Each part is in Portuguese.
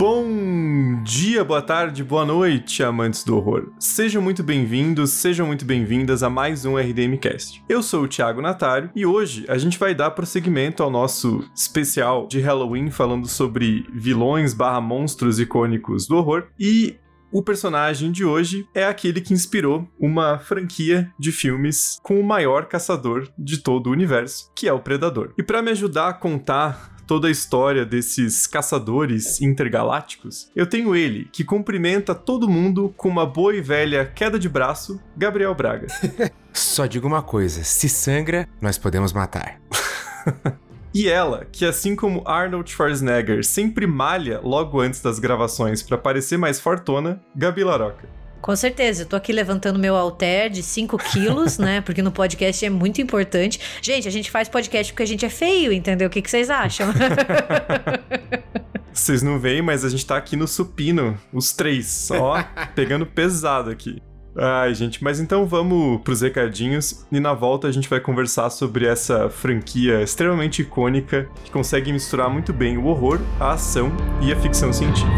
Bom dia, boa tarde, boa noite, amantes do horror. Sejam muito bem-vindos, sejam muito bem-vindas a mais um RDM Cast. Eu sou o Thiago Natário e hoje a gente vai dar prosseguimento ao nosso especial de Halloween falando sobre vilões barra monstros icônicos do horror e o personagem de hoje é aquele que inspirou uma franquia de filmes com o maior caçador de todo o universo, que é o Predador. E para me ajudar a contar toda a história desses caçadores intergalácticos, eu tenho ele, que cumprimenta todo mundo com uma boa e velha queda de braço, Gabriel Braga. Só digo uma coisa: se sangra, nós podemos matar. E ela, que assim como Arnold Schwarzenegger sempre malha logo antes das gravações para parecer mais fortona, Gabi Laroca. Com certeza, eu tô aqui levantando meu halter de 5 quilos, né? Porque no podcast é muito importante. Gente, a gente faz podcast porque a gente é feio, entendeu? O que, que vocês acham? Vocês não veem, mas a gente tá aqui no supino, os três, só pegando pesado aqui. Ai, gente, mas então vamos pros recadinhos e na volta a gente vai conversar sobre essa franquia extremamente icônica que consegue misturar muito bem o horror, a ação e a ficção científica.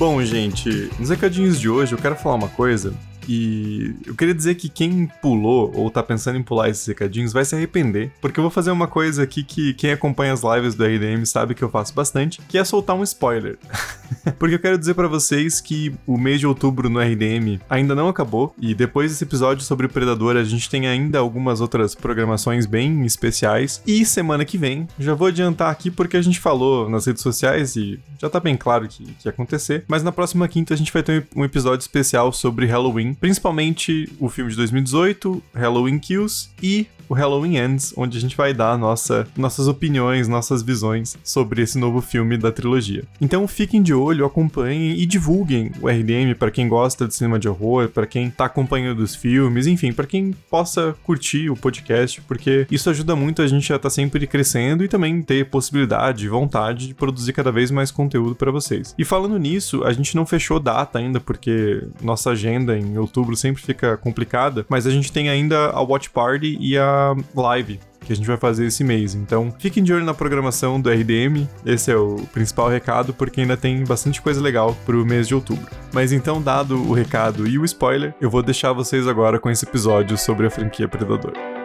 Bom, gente, nos recadinhos de hoje eu quero falar uma coisa e eu queria dizer que quem pulou ou tá pensando em pular esses recadinhos vai se arrepender, porque eu vou fazer uma coisa aqui que quem acompanha as lives do RDM sabe que eu faço bastante, que é soltar um spoiler. porque eu quero dizer para vocês que o mês de outubro no RDM ainda não acabou e depois desse episódio sobre o Predador a gente tem ainda algumas outras programações bem especiais e semana que vem, já vou adiantar aqui porque a gente falou nas redes sociais e já tá bem claro que, que ia acontecer, mas na próxima quinta a gente vai ter um episódio especial sobre Halloween principalmente o filme de 2018, Halloween Kills e o Halloween Ends, onde a gente vai dar nossa, nossas opiniões, nossas visões sobre esse novo filme da trilogia. Então fiquem de olho, acompanhem e divulguem o RDM para quem gosta de cinema de horror, para quem tá acompanhando os filmes, enfim, para quem possa curtir o podcast, porque isso ajuda muito a gente a estar tá sempre crescendo e também ter possibilidade e vontade de produzir cada vez mais conteúdo para vocês. E falando nisso, a gente não fechou data ainda, porque nossa agenda em outubro sempre fica complicada, mas a gente tem ainda a Watch Party e a live que a gente vai fazer esse mês. Então, fiquem de olho na programação do RDM. Esse é o principal recado, porque ainda tem bastante coisa legal pro mês de outubro. Mas então, dado o recado e o spoiler, eu vou deixar vocês agora com esse episódio sobre a franquia Predador.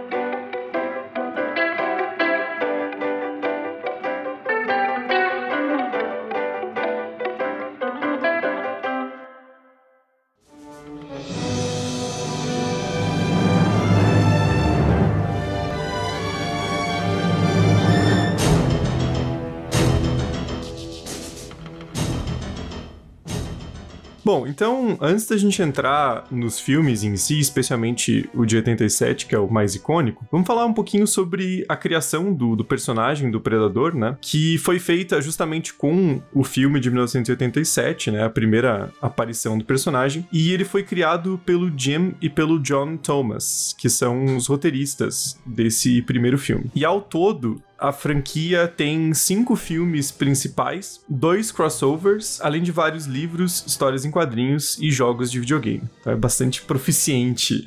Então, antes da gente entrar nos filmes em si, especialmente o de 87, que é o mais icônico, vamos falar um pouquinho sobre a criação do, do personagem do Predador, né? Que foi feita justamente com o filme de 1987, né? A primeira aparição do personagem. E ele foi criado pelo Jim e pelo John Thomas, que são os roteiristas desse primeiro filme. E ao todo, a franquia tem cinco filmes principais, dois crossovers, além de vários livros, histórias em quadrinhos e jogos de videogame. Então é bastante proficiente.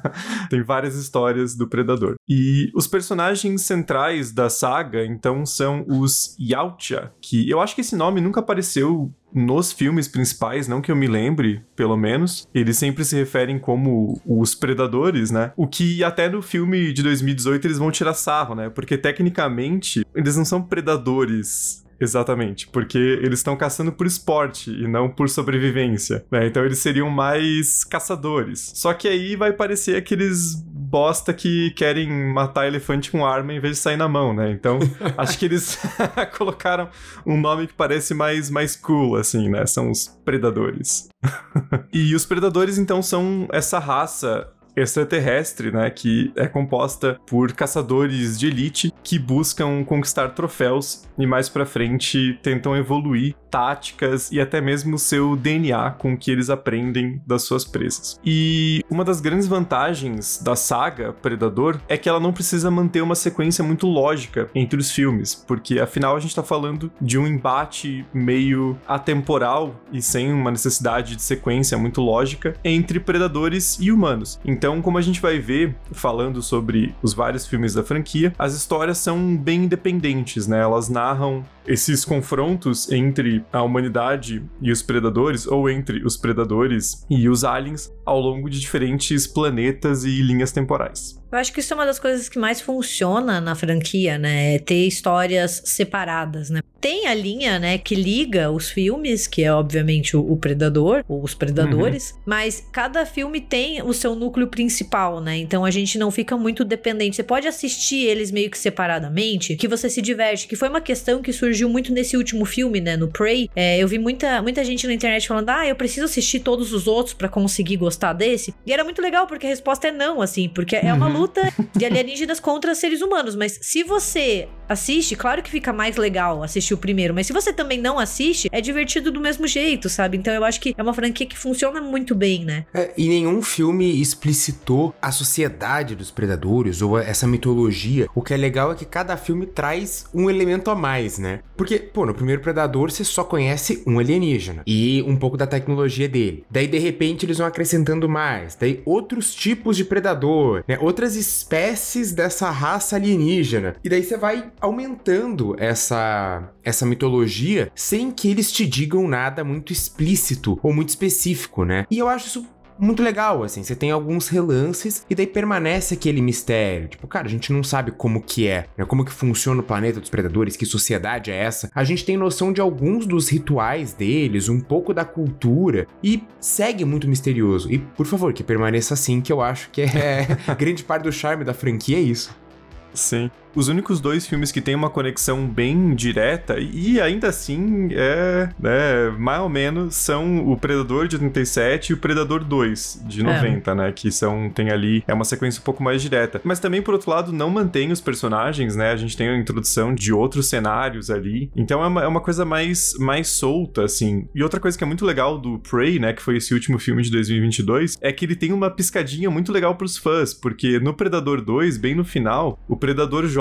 tem várias histórias do Predador. E os personagens centrais da saga, então, são os Yautja, que eu acho que esse nome nunca apareceu nos filmes principais, não que eu me lembre, pelo menos, eles sempre se referem como os predadores, né? O que até no filme de 2018 eles vão tirar sarro, né? Porque tecnicamente eles não são predadores Exatamente, porque eles estão caçando por esporte e não por sobrevivência, né? Então eles seriam mais caçadores. Só que aí vai parecer aqueles bosta que querem matar elefante com arma em vez de sair na mão, né? Então acho que eles colocaram um nome que parece mais, mais cool, assim, né? São os predadores. e os predadores, então, são essa raça extraterrestre, né? Que é composta por caçadores de elite que buscam conquistar troféus e mais pra frente tentam evoluir táticas e até mesmo seu DNA com que eles aprendem das suas presas. E uma das grandes vantagens da saga Predador é que ela não precisa manter uma sequência muito lógica entre os filmes, porque afinal a gente tá falando de um embate meio atemporal e sem uma necessidade de sequência muito lógica entre predadores e humanos. Então, como a gente vai ver falando sobre os vários filmes da franquia, as histórias são bem independentes, né? Elas narram esses confrontos entre a humanidade e os predadores, ou entre os predadores e os aliens, ao longo de diferentes planetas e linhas temporais. Eu acho que isso é uma das coisas que mais funciona na franquia, né? É ter histórias separadas, né? Tem a linha, né, que liga os filmes, que é obviamente o, o Predador, ou os Predadores, uhum. mas cada filme tem o seu núcleo principal, né? Então a gente não fica muito dependente. Você pode assistir eles meio que separadamente, que você se diverte, que foi uma questão que surgiu muito nesse último filme, né, no Prey. É, eu vi muita, muita gente na internet falando, ah, eu preciso assistir todos os outros para conseguir gostar desse. E era muito legal, porque a resposta é não, assim, porque é uma uhum luta de alienígenas contra seres humanos. Mas se você assiste, claro que fica mais legal assistir o primeiro, mas se você também não assiste, é divertido do mesmo jeito, sabe? Então eu acho que é uma franquia que funciona muito bem, né? É, e nenhum filme explicitou a sociedade dos predadores ou essa mitologia. O que é legal é que cada filme traz um elemento a mais, né? Porque, pô, no primeiro Predador você só conhece um alienígena e um pouco da tecnologia dele. Daí, de repente, eles vão acrescentando mais. Daí, outros tipos de predador, né? Outras espécies dessa raça alienígena. E daí você vai aumentando essa, essa mitologia sem que eles te digam nada muito explícito ou muito específico, né? E eu acho isso muito legal, assim. Você tem alguns relances e daí permanece aquele mistério. Tipo, cara, a gente não sabe como que é, né? Como que funciona o planeta dos predadores, que sociedade é essa. A gente tem noção de alguns dos rituais deles, um pouco da cultura e segue muito misterioso. E, por favor, que permaneça assim, que eu acho que é grande parte do charme da franquia é isso. Sim. Os únicos dois filmes que têm uma conexão bem direta, e ainda assim é, né, mais ou menos, são o Predador de 87 e o Predador 2 de 90, é. né? Que são, tem ali, é uma sequência um pouco mais direta. Mas também, por outro lado, não mantém os personagens, né? A gente tem a introdução de outros cenários ali. Então é uma, é uma coisa mais, mais solta, assim. E outra coisa que é muito legal do Prey, né? Que foi esse último filme de 2022, é que ele tem uma piscadinha muito legal pros fãs, porque no Predador 2, bem no final, o Predador joga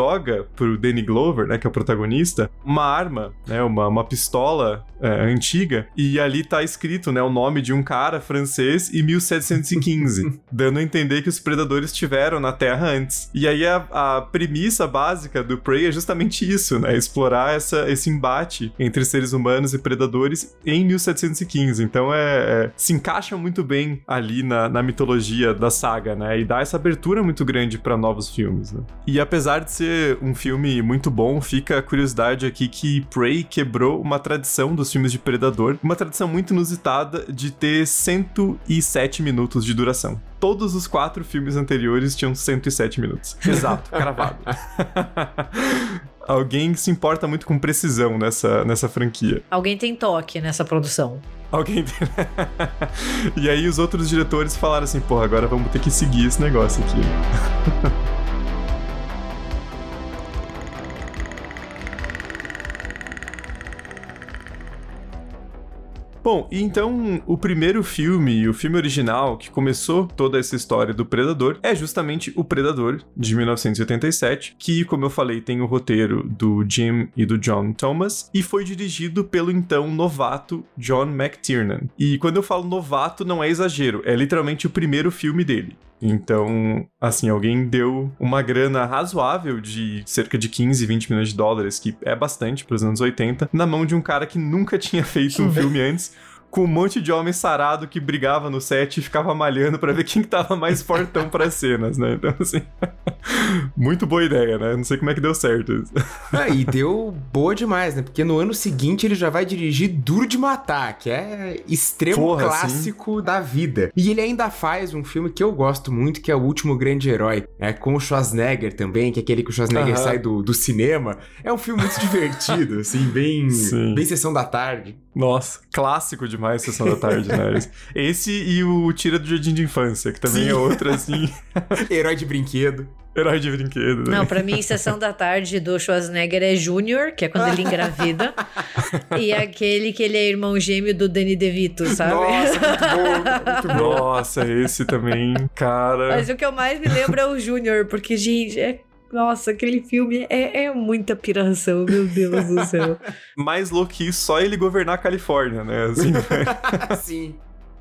pro Danny Glover, né, que é o protagonista, uma arma, né, uma, uma pistola é, antiga, e ali tá escrito, né, o nome de um cara francês e 1715, dando a entender que os predadores tiveram na Terra antes. E aí a, a premissa básica do Prey é justamente isso, né, explorar essa, esse embate entre seres humanos e predadores em 1715. Então é, é se encaixa muito bem ali na, na mitologia da saga, né, e dá essa abertura muito grande para novos filmes, né. E apesar de ser um filme muito bom, fica a curiosidade aqui que Prey quebrou uma tradição dos filmes de Predador, uma tradição muito inusitada de ter 107 minutos de duração. Todos os quatro filmes anteriores tinham 107 minutos. Exato, cravado. Alguém se importa muito com precisão nessa, nessa franquia. Alguém tem toque nessa produção. Alguém tem. e aí os outros diretores falaram assim: porra, agora vamos ter que seguir esse negócio aqui. Bom, então o primeiro filme, o filme original que começou toda essa história do Predador, é justamente O Predador, de 1987, que, como eu falei, tem o roteiro do Jim e do John Thomas, e foi dirigido pelo então novato John McTiernan. E quando eu falo novato, não é exagero, é literalmente o primeiro filme dele. Então, assim, alguém deu uma grana razoável de cerca de 15, 20 milhões de dólares, que é bastante para os anos 80, na mão de um cara que nunca tinha feito um filme antes com um monte de homem sarado que brigava no set e ficava malhando para ver quem tava mais fortão para cenas, né? Então, assim, muito boa ideia, né? Não sei como é que deu certo isso. Ah, e deu boa demais, né? Porque no ano seguinte ele já vai dirigir Duro de Matar, que é extremo Porra, clássico da vida. E ele ainda faz um filme que eu gosto muito, que é O Último Grande Herói, é com o Schwarzenegger também, que é aquele que o Schwarzenegger sai do, do cinema. É um filme muito divertido, assim, bem, bem sessão da tarde. Nossa, clássico de demais Sessão da Tarde, né? Esse e o Tira do Jardim de Infância, que também Sim. é outro, assim. Herói de brinquedo. Herói de brinquedo. Né? Não, pra mim, Sessão da Tarde do Schwarzenegger é Júnior, que é quando ele engravida. e aquele que ele é irmão gêmeo do Danny DeVito, sabe? Nossa, muito bom, muito bom. Nossa, esse também, cara. Mas o que eu mais me lembro é o Júnior, porque, gente, é nossa, aquele filme é, é muita piração, meu Deus do céu. Mais louco que isso, só ele governar a Califórnia, né? Assim, Sim.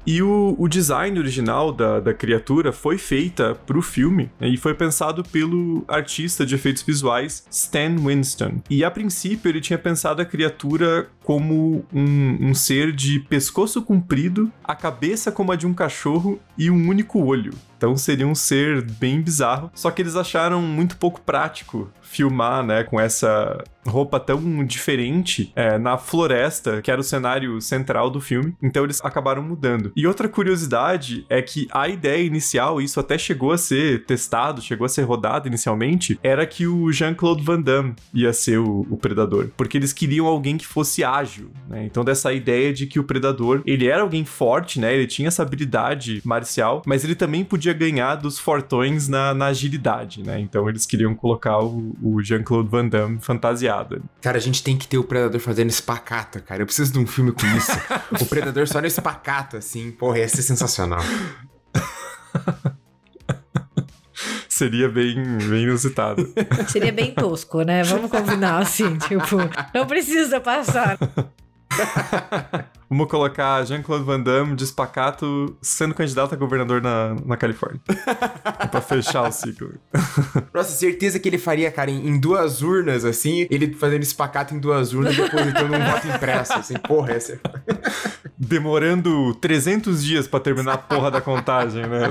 E o, o design original da, da criatura foi feita pro filme né, e foi pensado pelo artista de efeitos visuais Stan Winston. E a princípio ele tinha pensado a criatura como um, um ser de pescoço comprido, a cabeça como a de um cachorro e um único olho. Então seria um ser bem bizarro. Só que eles acharam muito pouco prático filmar, né, com essa roupa tão diferente é, na floresta, que era o cenário central do filme. Então eles acabaram mudando. E outra curiosidade é que a ideia inicial, isso até chegou a ser testado, chegou a ser rodado inicialmente, era que o Jean-Claude Van Damme ia ser o, o, predador, porque eles queriam alguém que fosse ágil, né? Então dessa ideia de que o predador, ele era alguém forte, né? Ele tinha essa habilidade marcial, mas ele também podia ganhar dos fortões na, na agilidade, né? Então eles queriam colocar o, o Jean-Claude Van Damme fantasiado. Cara, a gente tem que ter o Predador fazendo espacata, cara. Eu preciso de um filme com isso. o Predador só no espacata, assim. Porra, ia ser sensacional. Seria bem, bem inusitado. Seria bem tosco, né? Vamos combinar assim, tipo, não precisa passar. Vamos colocar Jean-Claude Van Damme de espacato sendo candidato a governador na, na Califórnia. pra fechar o ciclo. Nossa, certeza que ele faria, cara, em, em, duas urnas, assim, ele fazendo espacato em duas urnas, depositando um voto impresso, assim, porra, essa é... Demorando 300 dias para terminar a porra da contagem, né?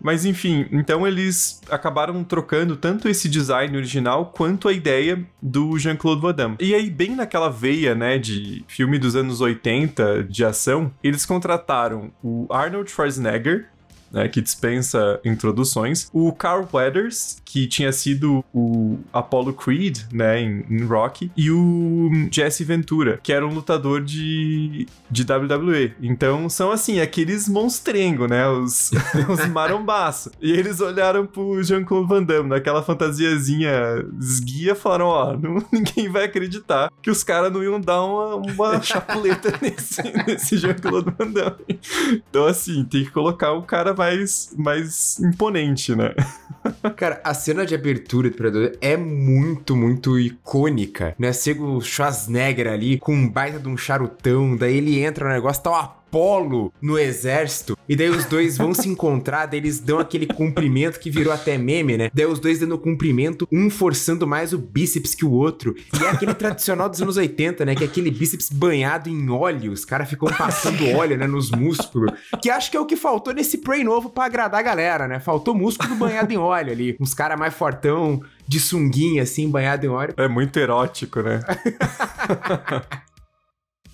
Mas enfim, então eles acabaram trocando tanto esse design original quanto a ideia do Jean-Claude Van Damme. E aí, bem naquela veia, né, de filme dos anos 80 de ação, eles contrataram o Arnold Schwarzenegger, né, que dispensa introduções. O Carl Weathers, que tinha sido o Apollo Creed, né, em, em, Rocky, e o Jesse Ventura, que era um lutador de, de WWE. Então são assim, aqueles monstrengo, né, os, os marombaço. E eles olharam pro Jean-Claude Van Damme, naquela fantasiazinha esguia, falaram, ó, oh, ninguém vai acreditar que os caras não iam dar uma, uma chapuleta nesse, nesse Jean-Claude Van Damme. Então assim, tem que colocar o cara mais, mais imponente, né? Cara, a cena de abertura do Predador é muito, muito icônica, né? Chega o Schwarzenegger ali com um baita de um charutão, daí ele entra no negócio, tá uma Apolo no exército. E daí os dois vão se encontrar, daí eles dão aquele cumprimento que virou até meme, né? Daí os dois dando cumprimento, um forçando mais o bíceps que o outro. E é aquele tradicional dos anos 80, né? Que é aquele bíceps banhado em óleo. Os caras ficam passando óleo, né? Nos músculos. Que acho que é o que faltou nesse Prey novo para agradar a galera, né? Faltou músculo banhado em óleo ali. Uns caras mais fortão, de sunguinha, assim, banhado em óleo. É muito erótico, né?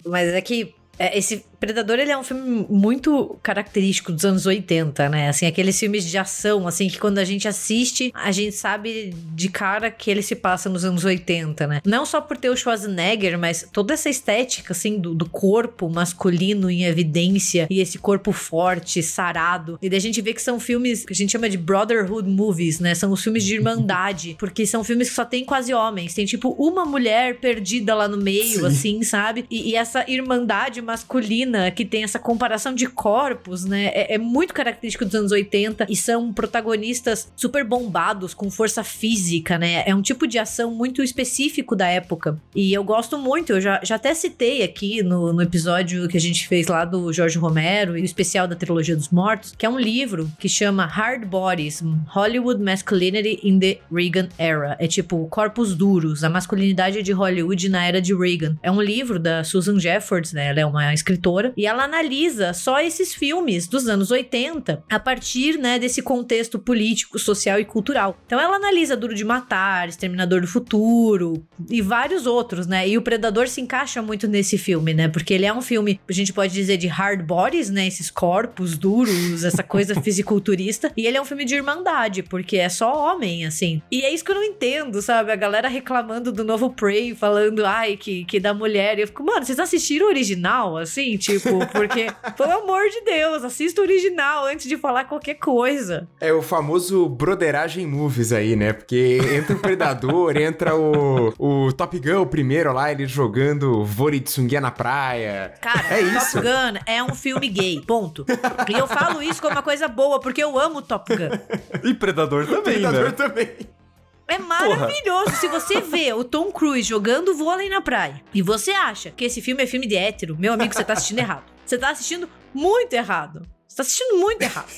Mas é que é, esse Predador, ele é um filme muito característico dos anos 80, né? Assim, aqueles filmes de ação, assim, que quando a gente assiste, a gente sabe de cara que ele se passa nos anos 80, né? Não só por ter o Schwarzenegger, mas toda essa estética, assim, do, do corpo masculino em evidência e esse corpo forte, sarado. E daí a gente vê que são filmes que a gente chama de brotherhood movies, né? São os filmes de irmandade, porque são filmes que só tem quase homens. Tem, tipo, uma mulher perdida lá no meio, Sim. assim, sabe? E, e essa irmandade masculina que tem essa comparação de corpos, né? É, é, muito característico dos anos 80 e são protagonistas super bombados, com força física, né? É um tipo de ação muito específico da época. E eu gosto muito, eu já, já até citei aqui no, no episódio que a gente fez lá do Jorge Romero e o especial da Trilogia dos Mortos, que é um livro que chama Hard Bodies Hollywood Masculinity in the Reagan Era. É tipo corpos duros, a masculinidade de Hollywood na era de Reagan. É um livro da Susan Jeffords, né? Ela é uma escritora autora, e ela analisa só esses filmes dos anos 80 a partir, né, desse contexto político, social e cultural. Então ela analisa Duro de Matar, Exterminador do Futuro e vários outros, né? E o Predador se encaixa muito nesse filme, né? Porque ele é um filme, a gente pode dizer de hard bodies, né? Esses corpos duros, essa coisa fisiculturista, e ele é um filme de irmandade, porque é só homem, assim. E é isso que eu não entendo, sabe? A galera reclamando do novo Prey, falando, ai, que, que da mulher. E eu fico, mano, vocês assistiram o original, assim? Tipo, porque, pelo amor de Deus, assista o original antes de falar qualquer coisa. É o famoso broderagem movies aí, né? Porque entra o Predador, entra o, o Top Gun, o primeiro lá, ele jogando vôlei de sunguinha na praia. Cara, é isso. Top Gun é um filme gay, ponto. E eu falo isso como uma coisa boa, porque eu amo Top Gun. E Predador também, Predador né? também. É maravilhoso. Se você vê o Tom Cruise jogando vôlei na praia e você acha que esse filme é filme de hétero, meu amigo, você tá assistindo errado. Você tá assistindo muito errado. Você tá assistindo muito errado.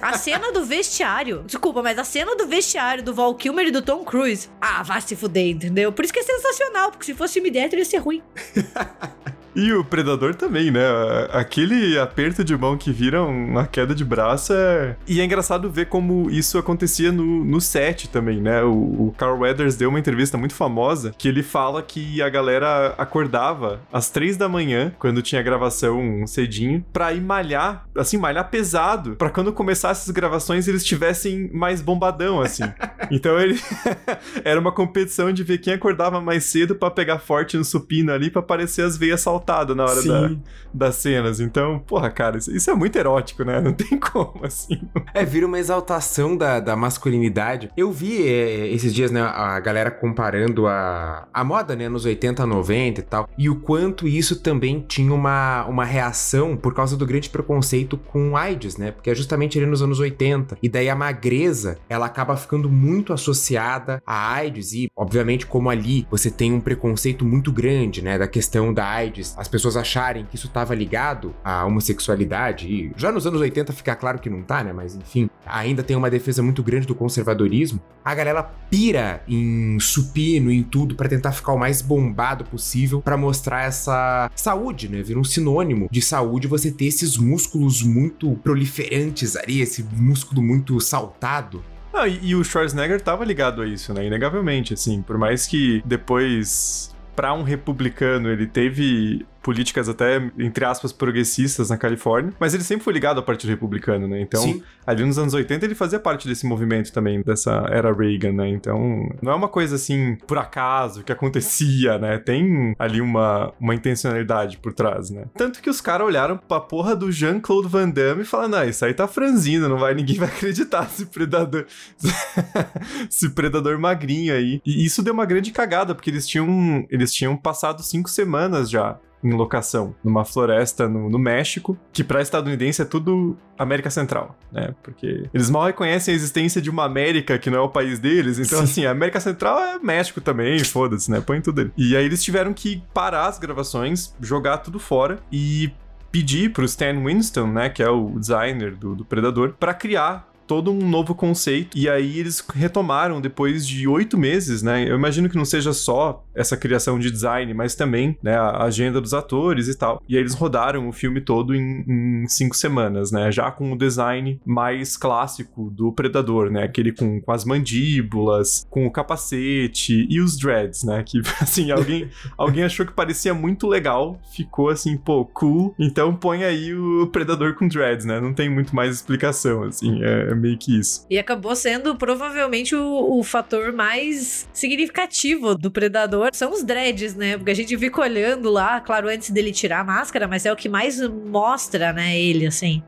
A cena do vestiário. Desculpa, mas a cena do vestiário do Val Kilmer e do Tom Cruise. Ah, vai se fuder, entendeu? Por isso que é sensacional, porque se fosse filme de hétero ia ser ruim. E o Predador também, né? Aquele aperto de mão que vira uma queda de braço é... E é engraçado ver como isso acontecia no, no set também, né? O, o Carl Weathers deu uma entrevista muito famosa que ele fala que a galera acordava às três da manhã, quando tinha gravação cedinho, pra ir malhar, assim, malhar pesado, pra quando começasse as gravações eles tivessem mais bombadão, assim. então ele... Era uma competição de ver quem acordava mais cedo pra pegar forte no supino ali, pra aparecer as veias saltando na hora da, das cenas. Então, porra, cara, isso, isso, é muito erótico, né? Não tem como, assim. É, vira uma exaltação da, da masculinidade. Eu vi é, esses dias, né, a galera comparando a, a moda, né, nos 80, 90 e tal, e o quanto isso também tinha uma, uma reação por causa do grande preconceito com AIDS, né? Porque é justamente ali nos anos 80. E daí a magreza, ela acaba ficando muito associada a AIDS e, obviamente, como ali você tem um preconceito muito grande, né, da questão da AIDS as pessoas acharem que isso estava ligado à homossexualidade, e já nos anos 80 fica claro que não tá, né? Mas enfim, ainda tem uma defesa muito grande do conservadorismo. A galera pira em supino, em tudo, para tentar ficar o mais bombado possível, para mostrar essa saúde, né? Vira um sinônimo de saúde você ter esses músculos muito proliferantes ali, esse músculo muito saltado. Ah, e, e o Schwarzenegger tava ligado a isso, né? Inegavelmente, assim. Por mais que depois para um republicano, ele teve políticas até, entre aspas, progressistas na Califórnia, mas ele sempre foi ligado ao Partido Republicano, né? Então, Sim. ali nos anos 80 ele fazia parte desse movimento também, dessa era Reagan, né? Então, não é uma coisa assim, por acaso, que acontecia, né? Tem ali uma, uma intencionalidade por trás, né? Tanto que os caras olharam pra porra do Jean-Claude Van Damme e falaram, não, isso aí tá franzino, não vai, ninguém vai acreditar esse predador, esse predador magrinho aí. E isso deu uma grande cagada, porque eles tinham, eles tinham passado cinco semanas já em locação, numa floresta no, no México, que para estadunidense é tudo América Central, né? Porque eles mal reconhecem a existência de uma América que não é o país deles. Então, Sim. assim, a América Central é México também, foda-se, né? Põe tudo ali. E aí eles tiveram que parar as gravações, jogar tudo fora e pedir pro Stan Winston, né, que é o designer do, do Predador, para criar todo um novo conceito. E aí eles retomaram depois de oito meses, né? Eu imagino que não seja só essa criação de design, mas também né, a agenda dos atores e tal. E aí eles rodaram o filme todo em, em cinco semanas, né? Já com o design mais clássico do Predador, né? Aquele com, com as mandíbulas, com o capacete e os dreads, né? Que assim, alguém, alguém achou que parecia muito legal, ficou assim, pô, cool. Então põe aí o Predador com dreads, né? Não tem muito mais explicação, assim. É, meio que isso. E acabou sendo provavelmente o, o fator mais significativo do Predador. São os dreads, né? Porque a gente fica olhando lá, claro, antes dele tirar a máscara, mas é o que mais mostra, né, ele, assim.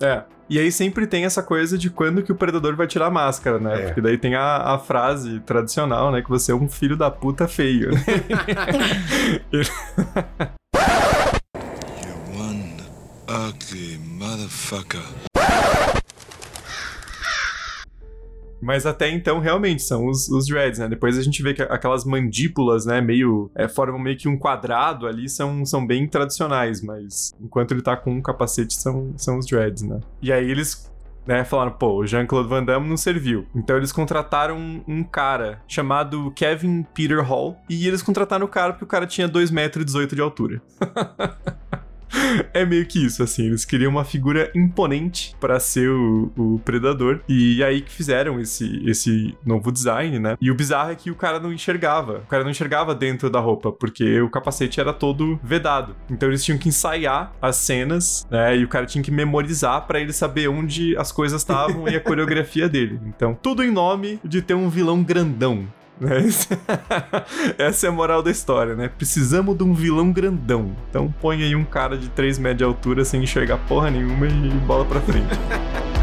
É. E aí sempre tem essa coisa de quando que o predador vai tirar a máscara, né? É. Porque daí tem a, a, frase tradicional, né? Que você é um filho da puta feio. Né? you one ugly motherfucker. Mas até então, realmente, são os, os dreads, né? Depois a gente vê que aquelas mandíbulas, né, meio. É, formam meio que um quadrado ali, são, são bem tradicionais, mas enquanto ele tá com um capacete, são, são os dreads, né? E aí eles né, falaram, pô, o Jean-Claude Van Damme não serviu. Então eles contrataram um, um, cara chamado Kevin Peter Hall. E eles contrataram o cara porque o cara tinha 2,18 metros de altura. é meio que isso, assim. Eles queriam uma figura imponente para ser o, o, predador. E aí que fizeram esse, esse novo design, né? E o bizarro é que o cara não enxergava. O cara não enxergava dentro da roupa, porque o capacete era todo vedado. Então eles tinham que ensaiar as cenas, né? E o cara tinha que memorizar para ele saber onde as coisas estavam e a coreografia dele. Então, tudo em nome de ter um vilão grandão. Né? Essa é a moral da história, né? Precisamos de um vilão grandão. Então põe aí um cara de 3 metros de altura sem enxergar porra nenhuma e bola pra frente.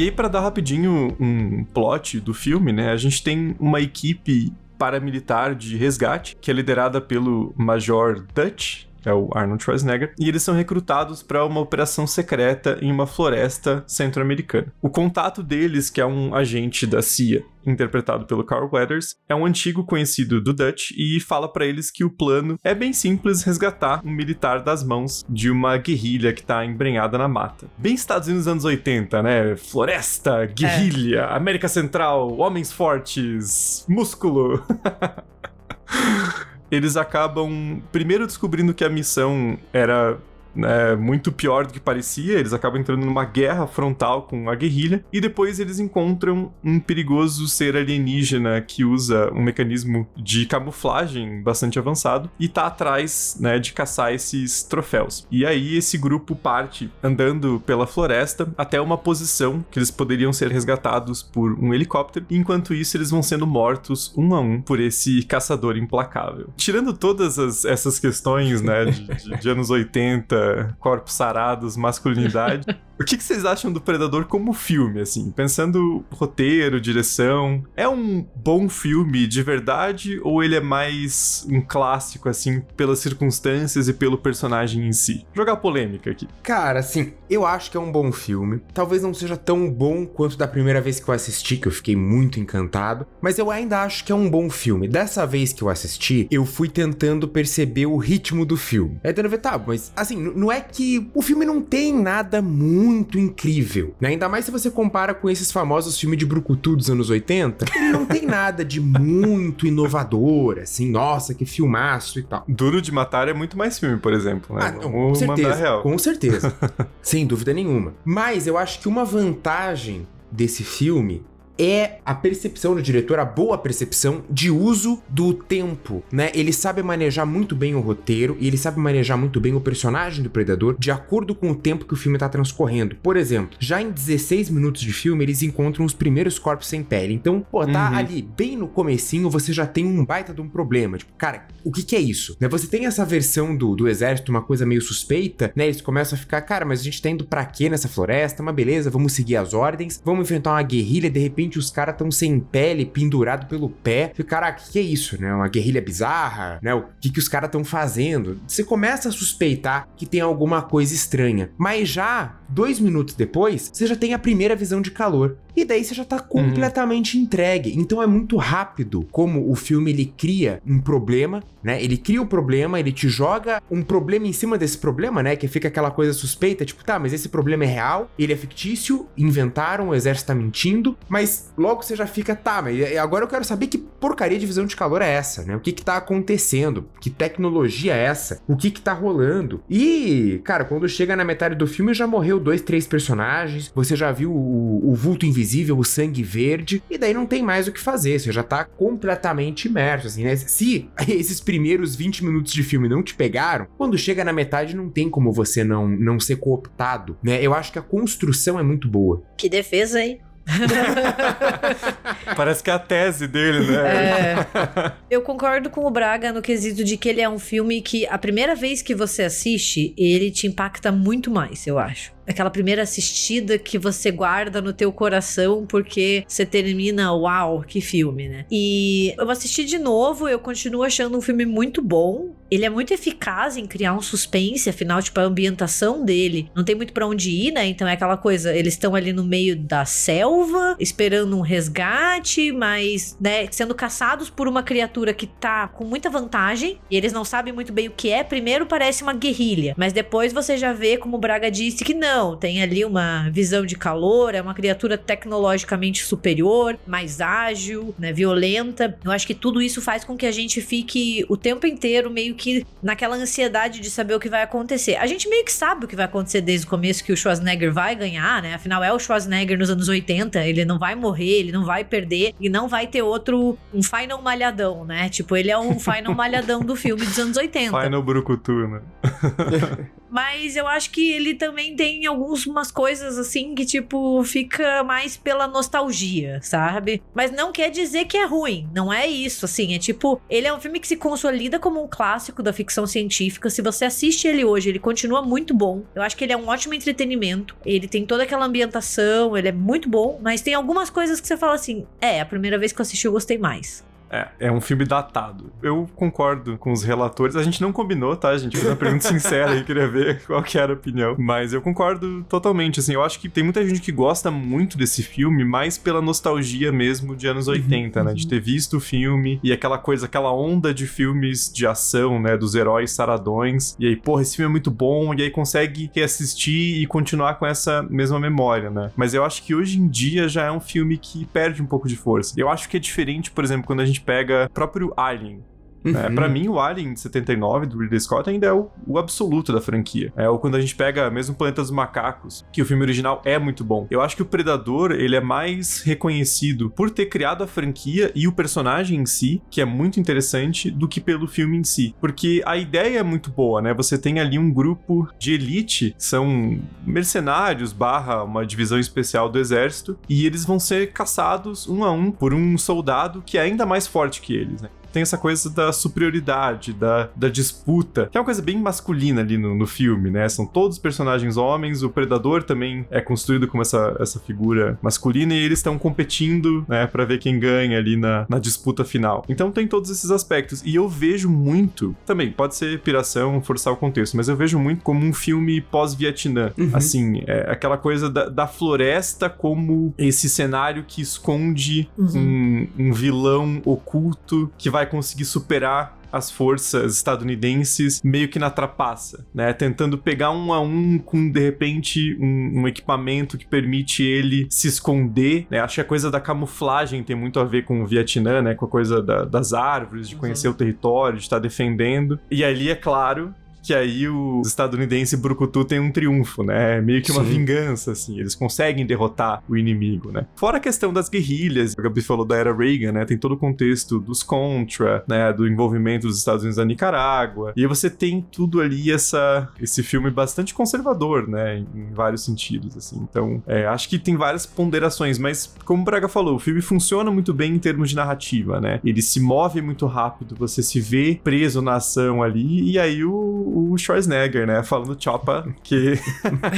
E aí, para dar rapidinho um plot do filme, né? A gente tem uma equipe paramilitar de resgate, que é liderada pelo Major Dutch, é o Arnold Schwarzenegger, e eles são recrutados para uma operação secreta em uma floresta centro-americana. O contato deles, que é um agente da CIA, interpretado pelo Carl Weathers, é um antigo conhecido do Dutch e fala para eles que o plano é bem simples resgatar um militar das mãos de uma guerrilha que tá embrenhada na mata. Bem Estados Unidos anos 80, né? Floresta, guerrilha, é. América Central, homens fortes, músculo. eles acabam primeiro descobrindo que a missão era é, muito pior do que parecia. Eles acabam entrando numa guerra frontal com a guerrilha e depois eles encontram um perigoso ser alienígena que usa um mecanismo de camuflagem bastante avançado e tá atrás, né, de caçar esses troféus. E aí esse grupo parte andando pela floresta até uma posição que eles poderiam ser resgatados por um helicóptero. Enquanto isso, eles vão sendo mortos um a um por esse caçador implacável. Tirando todas as, essas questões, né, de, de, de anos 80 corpos sarados, masculinidade. o que, que, vocês acham do Predador como filme, assim? Pensando roteiro, direção, é um bom filme de verdade ou ele é mais um clássico, assim, pelas circunstâncias e pelo personagem em si? Jogar polêmica aqui. Cara, assim, eu acho que é um bom filme. Talvez não seja tão bom quanto da primeira vez que eu assisti, que eu fiquei muito encantado, mas eu ainda acho que é um bom filme. Dessa vez que eu assisti, eu fui tentando perceber o ritmo do filme. É tentando ver, tá, mas assim, não é que o filme não tem nada muito incrível, né? Ainda mais se você compara com esses famosos filmes de brucutu dos anos 80, ele não tem nada de muito inovador, assim, nossa, que filmaço e tal. Duro de Matar é muito mais filme, por exemplo, né? Ah, não, com certeza, com certeza. sem dúvida nenhuma. Mas eu acho que uma vantagem desse filme é a percepção do diretor, a boa percepção de uso do tempo, né? Ele sabe manejar muito bem o roteiro e ele sabe manejar muito bem o personagem do predador de acordo com o tempo que o filme tá transcorrendo. Por exemplo, já em 16 minutos de filme eles encontram os primeiros corpos sem pele. Então, pô, tá uhum. ali bem no comecinho você já tem um baita de um problema. Tipo, cara, o que que é isso? Né? Você tem essa versão do, do exército, uma coisa meio suspeita, né? Eles começam a ficar, cara, mas a gente tá indo pra quê nessa floresta? Mas beleza, vamos seguir as ordens, vamos enfrentar uma guerrilha, de repente os caras estão sem pele, pendurado pelo pé. E, caraca, o que, que é isso, né? Uma guerrilha bizarra, né? O que, que os caras estão fazendo? Você começa a suspeitar que tem alguma coisa estranha. Mas já, dois minutos depois, você já tem a primeira visão de calor. E daí você já tá completamente uhum. entregue. Então é muito rápido como o filme ele cria um problema, né? Ele cria o um problema, ele te joga um problema em cima desse problema, né? Que fica aquela coisa suspeita, tipo, tá, mas esse problema é real, ele é fictício, inventaram, o exército tá mentindo, mas logo você já fica, tá, mas agora eu quero saber que porcaria de visão de calor é essa, né? O que que tá acontecendo? Que tecnologia é essa? O que que tá rolando? E, cara, quando chega na metade do filme já morreu dois, três personagens, você já viu o, o vulto invisível invisível, o sangue verde, e daí não tem mais o que fazer, você já tá completamente imerso, assim, né? Se esses primeiros 20 minutos de filme não te pegaram, quando chega na metade não tem como você não, não ser cooptado, né? Eu acho que a construção é muito boa. Que defesa, hein? Parece que é a tese dele, né? É. Eu concordo com o Braga no quesito de que ele é um filme que a primeira vez que você assiste, ele te impacta muito mais, eu acho aquela primeira assistida que você guarda no teu coração porque você termina, uau, que filme, né? E eu assisti de novo, eu continuo achando um filme muito bom. ele é muito eficaz em criar um suspense, afinal, tipo, a ambientação dele não tem muito para onde ir, né? Então é aquela coisa, eles estão ali no meio da selva, esperando um resgate, mas, né, sendo caçados por uma criatura que tá com muita vantagem, e eles não sabem muito bem o que é. Primeiro parece uma guerrilha, mas depois você já vê, como o Braga disse, que não, tem ali uma visão de calor, é uma criatura tecnologicamente superior, mais ágil, né, violenta. Eu acho que tudo isso faz com que a gente fique o tempo inteiro meio que naquela ansiedade de saber o que vai acontecer. A gente meio que sabe o que vai acontecer desde o começo que o Schwarzenegger vai ganhar, né? Afinal é o Schwarzenegger nos anos 80, ele não vai morrer, ele não vai perder e não vai ter outro um final malhadão, né? Tipo, ele é um final malhadão do filme dos anos 80. Final Brucutu, né? Mas eu acho que ele também tem algumas coisas assim que, tipo, fica mais pela nostalgia, sabe? Mas não quer dizer que é ruim. Não é isso, assim. É tipo, ele é um filme que se consolida como um clássico da ficção científica. Se você assiste ele hoje, ele continua muito bom. Eu acho que ele é um ótimo entretenimento. Ele tem toda aquela ambientação, ele é muito bom. Mas tem algumas coisas que você fala assim: é, a primeira vez que eu assisti eu gostei mais. É, é um filme datado. Eu concordo com os relatores. A gente não combinou, tá? A gente fez uma pergunta sincera e queria ver qual que era a opinião. Mas eu concordo totalmente, assim. Eu acho que tem muita gente que gosta muito desse filme, mais pela nostalgia mesmo de anos 80, uhum, né? De ter visto o filme e aquela coisa, aquela onda de filmes de ação, né? Dos heróis saradões. E aí, porra, esse filme é muito bom. E aí consegue reassistir e continuar com essa mesma memória, né? Mas eu acho que hoje em dia já é um filme que perde um pouco de força. Eu acho que é diferente, por exemplo, quando a gente gente pega o próprio Alien, Uhum. É, para mim, o Alien de 79 do Ridley Scott ainda é o, o, absoluto da franquia. É o quando a gente pega mesmo Planeta dos Macacos, que o filme original é muito bom. Eu acho que o Predador ele é mais reconhecido por ter criado a franquia e o personagem em si, que é muito interessante, do que pelo filme em si. Porque a ideia é muito boa, né? Você tem ali um grupo de elite, são mercenários barra uma divisão especial do exército, e eles vão ser caçados um a um por um soldado que é ainda mais forte que eles, né? Tem essa coisa da superioridade, da, da disputa, que é uma coisa bem masculina ali no, no filme, né? São todos personagens homens, o Predador também é construído como essa, essa figura masculina e eles estão competindo, né, pra ver quem ganha ali na, na disputa final. Então tem todos esses aspectos. E eu vejo muito, também, pode ser piração, forçar o contexto, mas eu vejo muito como um filme pós-Vietnã. Uhum. Assim, é aquela coisa da, da, floresta como esse cenário que esconde uhum. um, um vilão oculto que vai vai conseguir superar as forças estadunidenses meio que na trapaça, né? Tentando pegar um a um com, de repente, um, um equipamento que permite ele se esconder, né? Acho que a coisa da camuflagem tem muito a ver com o Vietnã, né? Com a coisa da, das árvores, de conhecer uhum. o território, de estar defendendo. E ali, é claro, que aí os estadunidenses Brucutu tem um triunfo, né? É meio que uma Sim. vingança, assim. Eles conseguem derrotar o inimigo, né? Fora a questão das guerrilhas, o Gabi falou da era Reagan, né? Tem todo o contexto dos Contra, né? Do envolvimento dos Estados Unidos na Nicarágua. E você tem tudo ali, essa, esse filme bastante conservador, né? Em, em vários sentidos, assim. Então, é, acho que tem várias ponderações, mas como o Braga falou, o filme funciona muito bem em termos de narrativa, né? Ele se move muito rápido, você se vê preso na ação ali, e aí o, o Schwarzenegger, né? Falando Choppa, que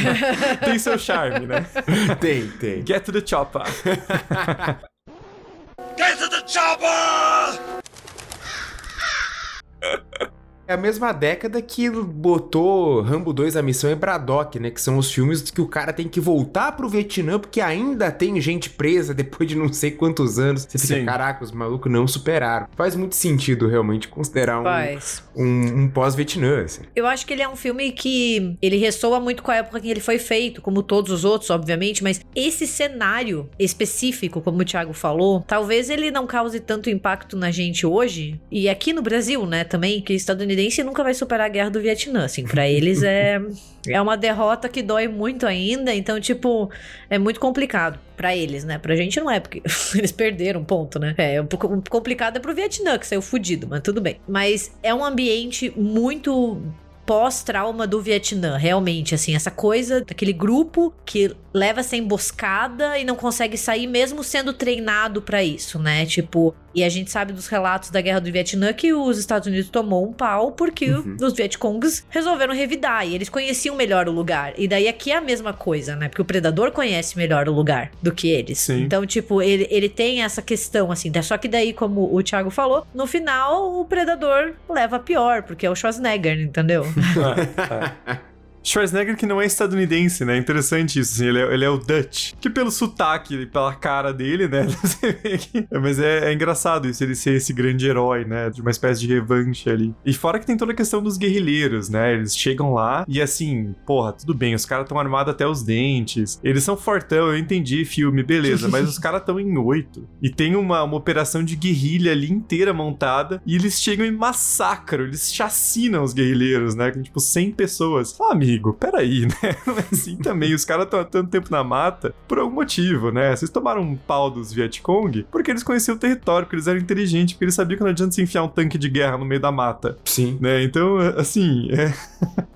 tem seu charme, né? Tem, tem. Get to the Choppa. Get to the Chopper! É a mesma década que botou Rambo 2 A Missão em Braddock, né? Que são os filmes que o cara tem que voltar pro Vietnã porque ainda tem gente presa depois de não sei quantos anos. Você fica, Sim. caraca, os malucos não superaram. Faz muito sentido realmente considerar um, um, um pós-Vietnã, assim. Eu acho que ele é um filme que ele ressoa muito com a época em que ele foi feito, como todos os outros, obviamente, mas esse cenário específico, como o Thiago falou, talvez ele não cause tanto impacto na gente hoje, e aqui no Brasil, né, também, que estadunidense estadunidense nunca vai superar a guerra do Vietnã, assim, para eles é é uma derrota que dói muito ainda, então tipo, é muito complicado para eles, né? Pra gente não é, porque eles perderam, ponto, né? É, complicado é pro Vietnã, que saiu fudido, mas tudo bem. Mas é um ambiente muito pós-trauma do Vietnã, realmente, assim, essa coisa daquele grupo que leva essa emboscada e não consegue sair mesmo sendo treinado para isso, né? Tipo, E a gente sabe dos relatos da guerra do Vietnã que os Estados Unidos tomou um pau porque uhum. os Vietcongs resolveram revidar e eles conheciam melhor o lugar. E daí aqui é a mesma coisa, né? Porque o predador conhece melhor o lugar do que eles. Sim. Então, tipo, ele, ele tem essa questão, assim. Só que daí, como o Thiago falou, no final o predador leva a pior, porque é o Schwarzenegger, entendeu? Schwarzenegger que não é estadunidense, né? Interessante isso, assim, ele é, ele é o Dutch. Que pelo sotaque e pela cara dele, né? Mas é, é, engraçado isso, ele ser esse grande herói, né? De uma espécie de revanche ali. E fora que tem toda a questão dos guerrilheiros, né? Eles chegam lá e assim, porra, tudo bem, os caras estão armados até os dentes. Eles são fortão, eu entendi filme, beleza, mas os caras estão em oito. E tem uma, uma operação de guerrilha ali inteira montada e eles chegam e massacram, eles chacinam os guerrilheiros, né? Com tipo 100 pessoas. Ah, amigo, amigo, peraí, né? Não é assim também. Os caras estão há tanto tempo na mata por algum motivo, né? Vocês tomaram um pau dos Vietcong porque eles conheciam o território, porque eles eram inteligentes, porque eles sabiam que não adianta se enfiar um tanque de guerra no meio da mata. Sim. Né? Então, assim, é,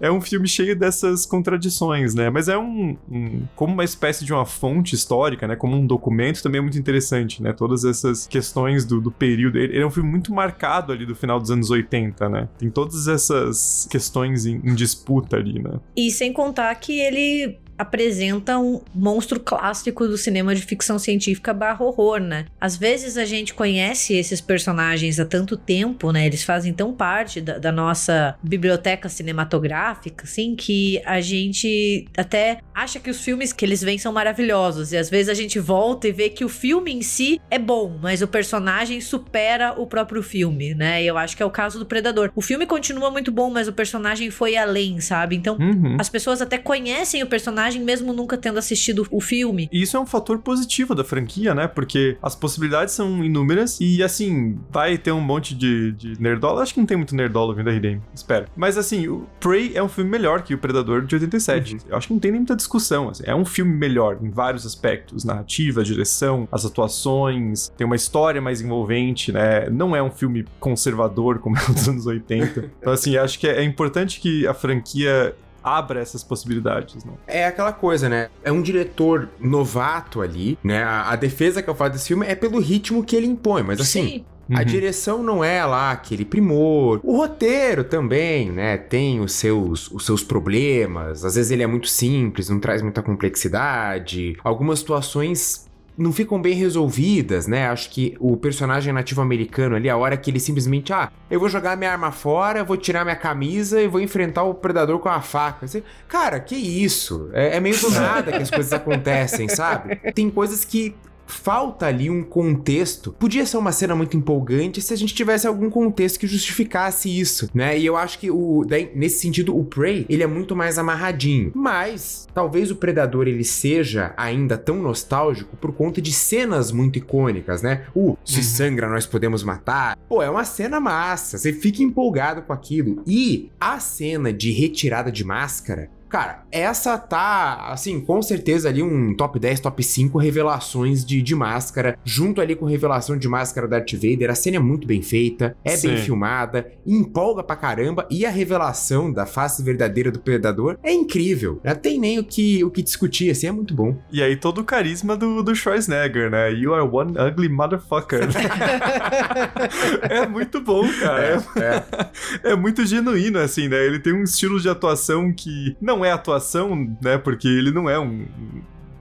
é um filme cheio dessas contradições, né? Mas é um, um, como uma espécie de uma fonte histórica, né? Como um documento também é muito interessante, né? Todas essas questões do, do período. Ele, ele é um filme muito marcado ali do final dos anos 80, né? Tem todas essas questões em, em disputa ali, né? E sem contar que ele apresenta um monstro clássico do cinema de ficção científica barra horror, né? Às vezes a gente conhece esses personagens há tanto tempo, né? Eles fazem tão parte da, da nossa biblioteca cinematográfica, assim, que a gente até acha que os filmes que eles veem são maravilhosos. E às vezes a gente volta e vê que o filme em si é bom, mas o personagem supera o próprio filme, né? E eu acho que é o caso do Predador. O filme continua muito bom, mas o personagem foi além, sabe? Então, uhum. as pessoas até conhecem o personagem personagem mesmo nunca tendo assistido o filme. E isso é um fator positivo da franquia, né? Porque as possibilidades são inúmeras e, assim, vai ter um monte de, de nerdola. Acho que não tem muito nerdola vindo da Hidden, espero. Mas, assim, o Prey é um filme melhor que o Predador de 87. Uhum. Eu acho que não tem nem muita discussão. Assim. É um filme melhor em vários aspectos: narrativa, direção, as atuações, tem uma história mais envolvente, né? Não é um filme conservador como é dos anos 80. Então, assim, acho que é importante que a franquia abra essas possibilidades, né? É aquela coisa, né? É um diretor novato ali, né? A, a defesa que eu faço desse filme é pelo ritmo que ele impõe, mas assim. Sim. A uhum. direção não é lá aquele primor. O roteiro também, né? Tem os seus, os seus problemas. Às vezes ele é muito simples, não traz muita complexidade. Algumas situações não ficam bem resolvidas, né? Acho que o personagem nativo americano ali, a hora que ele simplesmente, ah, eu vou jogar minha arma fora, vou tirar minha camisa e vou enfrentar o predador com a faca. Cara, que isso? É, é meio do nada que as coisas acontecem, sabe? Tem coisas que falta ali um contexto. Podia ser uma cena muito empolgante se a gente tivesse algum contexto que justificasse isso, né? E eu acho que o daí, nesse sentido o Prey, ele é muito mais amarradinho. Mas talvez o Predador ele seja ainda tão nostálgico por conta de cenas muito icônicas, né? O se uhum. sangra nós podemos matar. Pô, é uma cena massa, você fica empolgado com aquilo. E a cena de retirada de máscara Cara, essa tá, assim, com certeza ali um top 10, top 5 revelações de, de máscara, junto ali com revelação de máscara da Darth Vader. A cena é muito bem feita, é Sim. bem filmada, empolga pra caramba, e a revelação da face verdadeira do Predador é incrível. Não tem nem o que, o que discutir, assim, é muito bom. E aí todo o carisma do, do Schwarzenegger, né? You are one ugly motherfucker. é muito bom, cara. É, é. é muito genuíno, assim, né? Ele tem um estilo de atuação que não não é atuação, né? Porque ele não é um.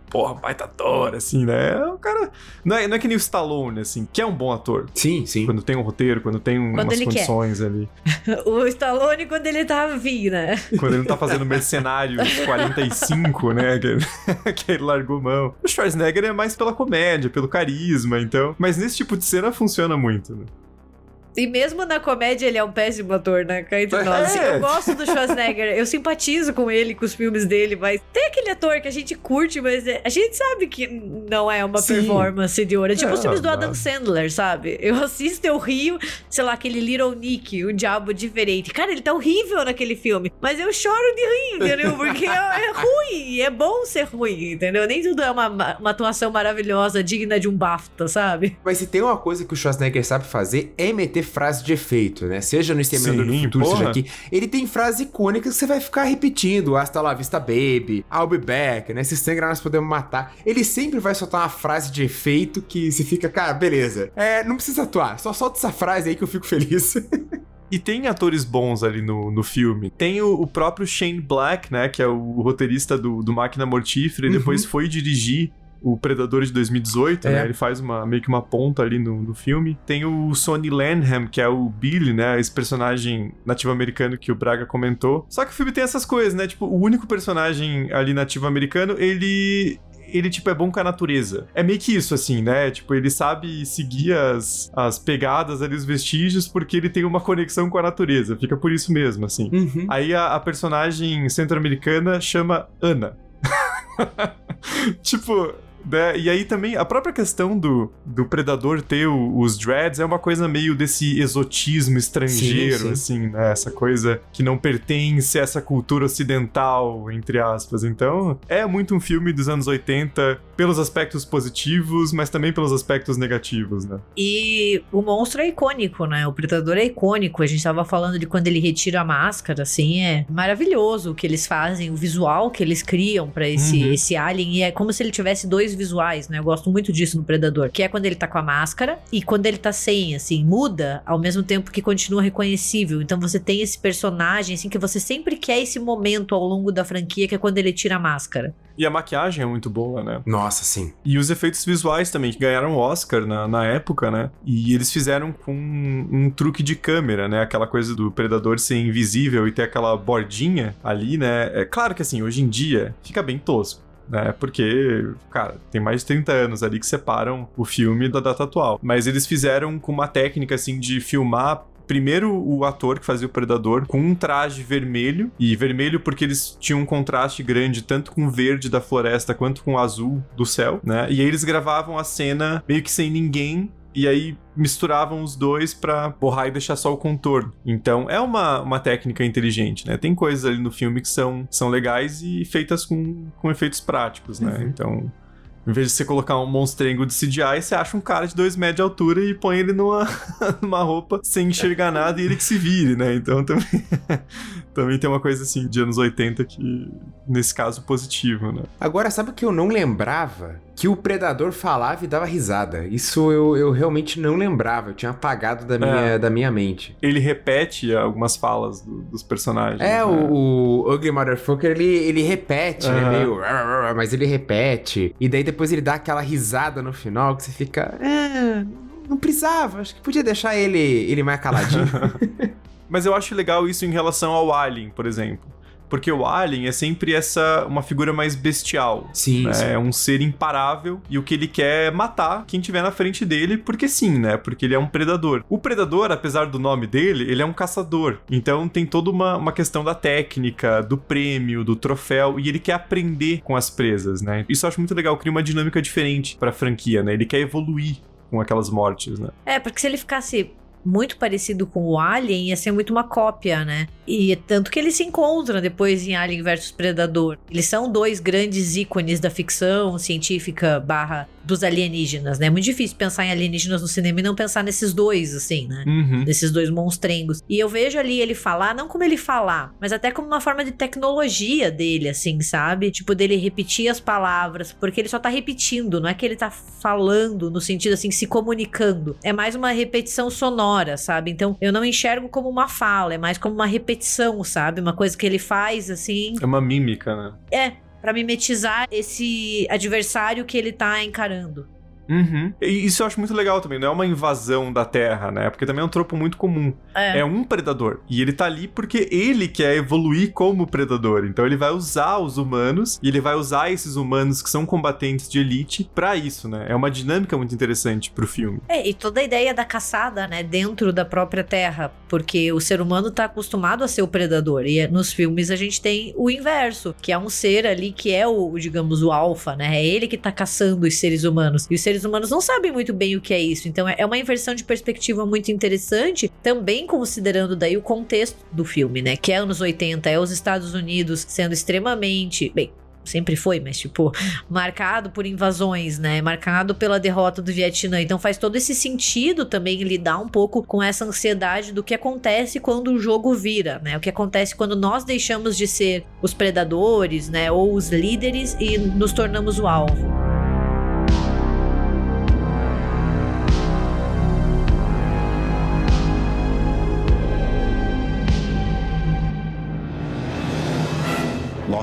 Porra, baita ator, assim, né? O cara. Não é, não é que nem o Stallone, assim, que é um bom ator. Sim, sim. Quando tem um roteiro, quando tem um, quando umas condições quer. ali. o Stallone quando ele tá vindo, né? Quando ele não tá fazendo Mercenários 45, né? Que, que ele largou mão. O Schwarzenegger é mais pela comédia, pelo carisma, então. Mas nesse tipo de cena funciona muito, né? E mesmo na comédia ele é um péssimo ator, né? Cá entre nós. Assim, eu gosto do Schwarzenegger, eu simpatizo com ele, com os filmes dele, mas tem aquele ator que a gente curte, mas é, a gente sabe que não é uma Sim. performance de ouro. É tipo os filmes do Adam Sandler, sabe? Eu assisto, eu rio, sei lá, aquele Little Nick, um diabo diferente. Cara, ele tá horrível naquele filme, mas eu choro de rir, entendeu? Porque é, é ruim, é bom ser ruim, entendeu? Nem tudo é uma, uma atuação maravilhosa, digna de um BAFTA, sabe? Mas se tem uma coisa que o Schwarzenegger sabe fazer, é meter frase de efeito, né? Seja no Exterminador Sim, do Futuro, porra. seja aqui. Ele tem frases icônicas que você vai ficar repetindo. Hasta la vista, baby. I'll be back, né? Se sangrar, nós podemos matar. Ele sempre vai soltar uma frase de efeito que se fica, cara, beleza. É, não precisa atuar. Só solta essa frase aí que eu fico feliz. E tem atores bons ali no, no filme. Tem o, o próprio Shane Black, né? Que é o roteirista do, do Máquina Mortífera, e Uhum. depois foi dirigir o Predador de 2018, É. né? Ele faz uma, meio que uma ponta ali no, no filme. Tem o Sonny Lanham, que é o Billy, né? Esse personagem nativo-americano que o Braga comentou. Só que o filme tem essas coisas, né? Tipo, o único personagem ali nativo-americano, ele ele, tipo, é bom com a natureza. É meio que isso, assim, né? Tipo, ele sabe seguir as, as pegadas ali, os vestígios, porque ele tem uma conexão com a natureza. Fica por isso mesmo, assim. Uhum. Aí a, a personagem centro-americana chama Ana. tipo. Né? E aí também, a própria questão do, do predador ter o- os dreads é uma coisa meio desse exotismo estrangeiro, Sim, sim. assim, né? Essa coisa que não pertence a essa cultura ocidental, entre aspas. Então, é muito um filme dos anos 80 pelos aspectos positivos, mas também pelos aspectos negativos, né? E o monstro é icônico, né? O predador é icônico. A gente tava falando de quando ele retira a máscara, assim, é maravilhoso o que eles fazem, o visual que eles criam pra esse, Uhum. esse alien. E é como se ele tivesse dois visuais, né? Eu gosto muito disso no predador, que é quando ele tá com a máscara e quando ele tá sem, assim, muda ao mesmo tempo que continua reconhecível. Então você tem esse personagem, assim, que você sempre quer esse momento ao longo da franquia, que é quando ele tira a máscara. E a maquiagem é muito boa, né? Nossa, sim. E os efeitos visuais também, que ganharam Oscar na, na época, né? E eles fizeram com um, um truque de câmera, né? Aquela coisa do predador ser invisível e ter aquela bordinha ali, né? É claro que assim, hoje em dia fica bem tosco. Né, porque, cara, tem mais de 30 anos ali que separam o filme da data atual. Mas eles fizeram com uma técnica, assim, de filmar Primeiro, o ator que fazia o Predador com um traje vermelho, e vermelho porque eles tinham um contraste grande tanto com o verde da floresta quanto com o azul do céu, né? E aí eles gravavam a cena meio que sem ninguém, e aí misturavam os dois pra borrar e deixar só o contorno. Então é uma, uma técnica inteligente, né? Tem coisas ali no filme que são, são legais e feitas com, com efeitos práticos, né? Uhum. Então. Em vez de você colocar um monstrengo de CGI, você acha um cara de 2 metros de altura e põe ele numa, numa roupa sem enxergar nada e ele que se vire, né? Então também, também tem uma coisa assim de anos 80 que, nesse caso, positivo, né? Agora, sabe o que eu não lembrava? Que o predador falava e dava risada. Isso eu, eu realmente não lembrava. Eu tinha apagado da minha, É. da minha mente. Ele repete algumas falas do- dos personagens. É, né? o, o Ugly Motherfucker, ele, ele repete, né? Aham. Meio... Mas ele repete. E daí depois ele dá aquela risada no final que você fica... É, não precisava. Acho que podia deixar ele, ele mais caladinho. Mas eu acho legal isso em relação ao Alien, por exemplo. Porque o Alien é sempre essa uma figura mais bestial. sim, né? sim. É um ser imparável e o que ele quer é matar quem tiver na frente dele, porque sim, né? Porque ele é um predador. O predador, apesar do nome dele, ele é um caçador. Então tem toda uma, uma questão da técnica, do prêmio, do troféu, e ele quer aprender com as presas, né? Isso eu acho muito legal, cria uma dinâmica diferente pra franquia, né? Ele quer evoluir com aquelas mortes, né? É, porque se ele ficasse muito parecido com o Alien, ia ser muito uma cópia, né? E é tanto que eles se encontram depois em Alien vs Predador. Eles são dois grandes ícones da ficção científica barra dos alienígenas, né? É muito difícil pensar em alienígenas no cinema e não pensar nesses dois, assim, né? Uhum. Desses dois monstrengos. E eu vejo ali ele falar, não como ele falar, mas até como uma forma de tecnologia dele, assim, sabe? Tipo, dele repetir as palavras, porque ele só tá repetindo, não é que ele tá falando no sentido assim, se comunicando. É mais uma repetição sonora, sabe? Então eu não enxergo como uma fala, é mais como uma repetição, sabe? Uma coisa que ele faz, assim, É uma mímica, né? é. Pra mimetizar esse adversário que ele tá encarando. Uhum. E isso eu acho muito legal também, não é uma invasão da Terra, né? Porque também é um tropo muito comum. É. É um predador. E ele tá ali porque ele quer evoluir como predador. Então ele vai usar os humanos e ele vai usar esses humanos que são combatentes de elite pra isso, né? É uma dinâmica muito interessante pro filme. É, e toda a ideia da caçada, né, dentro da própria Terra, porque o ser humano tá acostumado a ser o predador, e é- nos filmes a gente tem o inverso, que é um ser ali que é o, digamos, o alfa, né, é ele que tá caçando os seres humanos, e os seres humanos não sabem muito bem o que é isso, então é é uma inversão de perspectiva muito interessante, também considerando daí o contexto do filme, né, que é anos 80, é os Estados Unidos sendo extremamente, bem, sempre foi, mas tipo, marcado por invasões, né? Marcado pela derrota do Vietnã. Então faz todo esse sentido também lidar um pouco com essa ansiedade do que acontece quando o jogo vira, né? O que acontece quando nós deixamos de ser os predadores, né, ou os líderes e nos tornamos o alvo.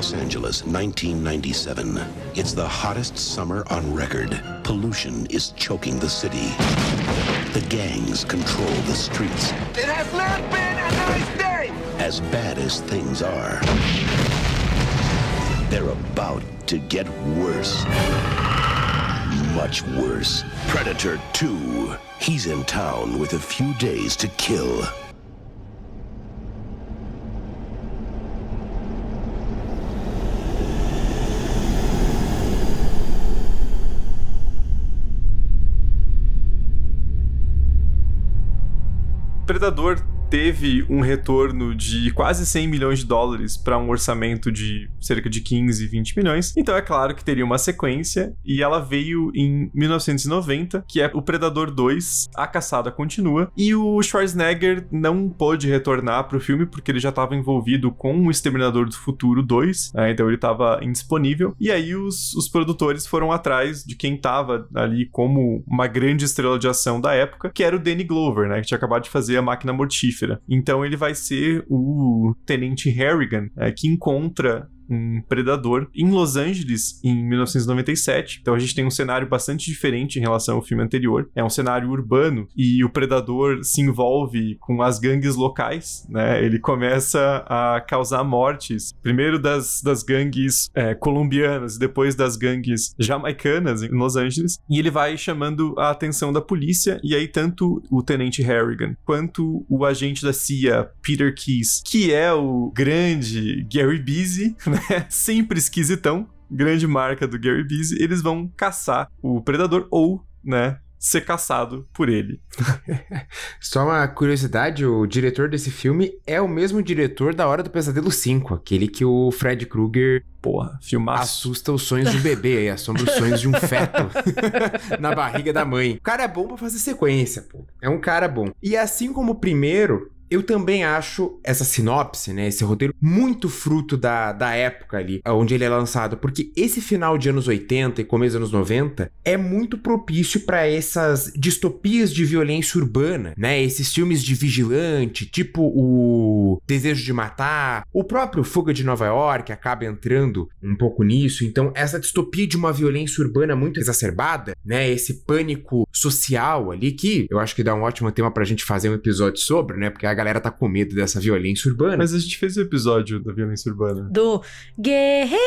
Los Angeles, 1997. It's the hottest summer on record. Pollution is choking the city. The gangs control the streets. It has not been a nice day! As bad as things are, they're about to get worse. Much worse. Predator 2. He's in town with a few days to kill. Predador teve um retorno de quase 100 milhões de dólares para um orçamento de cerca de 15, 20 milhões. Então é claro que teria uma sequência e ela veio em 1990, que é o Predador 2, A Caçada Continua, e o Schwarzenegger não pôde retornar para o filme porque ele já estava envolvido com o Exterminador do Futuro 2, né? então ele estava indisponível. E aí os, os produtores foram atrás de quem estava ali como uma grande estrela de ação da época, que era o Danny Glover, né, que tinha acabado de fazer a Máquina Mortífera. Então ele vai ser o Tenente Harrigan, é, que encontra um predador em Los Angeles em 1997. Então a gente tem um cenário bastante diferente em relação ao filme anterior. É um cenário urbano e o predador se envolve com as gangues locais, né? Ele começa a causar mortes, primeiro das, das gangues é, colombianas, depois das gangues jamaicanas em Los Angeles, e ele vai chamando a atenção da polícia. E aí tanto o tenente Harrigan quanto o agente da CIA Peter Keys, que é o grande Gary Busey, né? Sempre esquisitão, grande marca do Gary Busey, eles vão caçar o predador ou, né, ser caçado por ele. Só uma curiosidade, o diretor desse filme é o mesmo diretor da Hora do Pesadelo 5, aquele que o Fred Krueger Porra, filmaço. assusta os sonhos do bebê, assombra os sonhos de um feto na barriga da mãe. O cara é bom pra fazer sequência, pô. É um cara bom. E assim como o primeiro, eu também acho essa sinopse, né, esse roteiro, muito fruto da, da época ali, onde ele é lançado, porque esse final de anos 80 e começo dos anos 90 é muito propício para essas distopias de violência urbana, né, esses filmes de vigilante, tipo o Desejo de Matar, o próprio Fuga de Nova York acaba entrando um pouco nisso, então essa distopia de uma violência urbana muito exacerbada, né, esse pânico social ali que eu acho que dá um ótimo tema pra gente fazer um episódio sobre, né, porque a galera tá com medo dessa violência urbana. Mas a gente fez o um episódio da violência urbana. Do Guerreiros!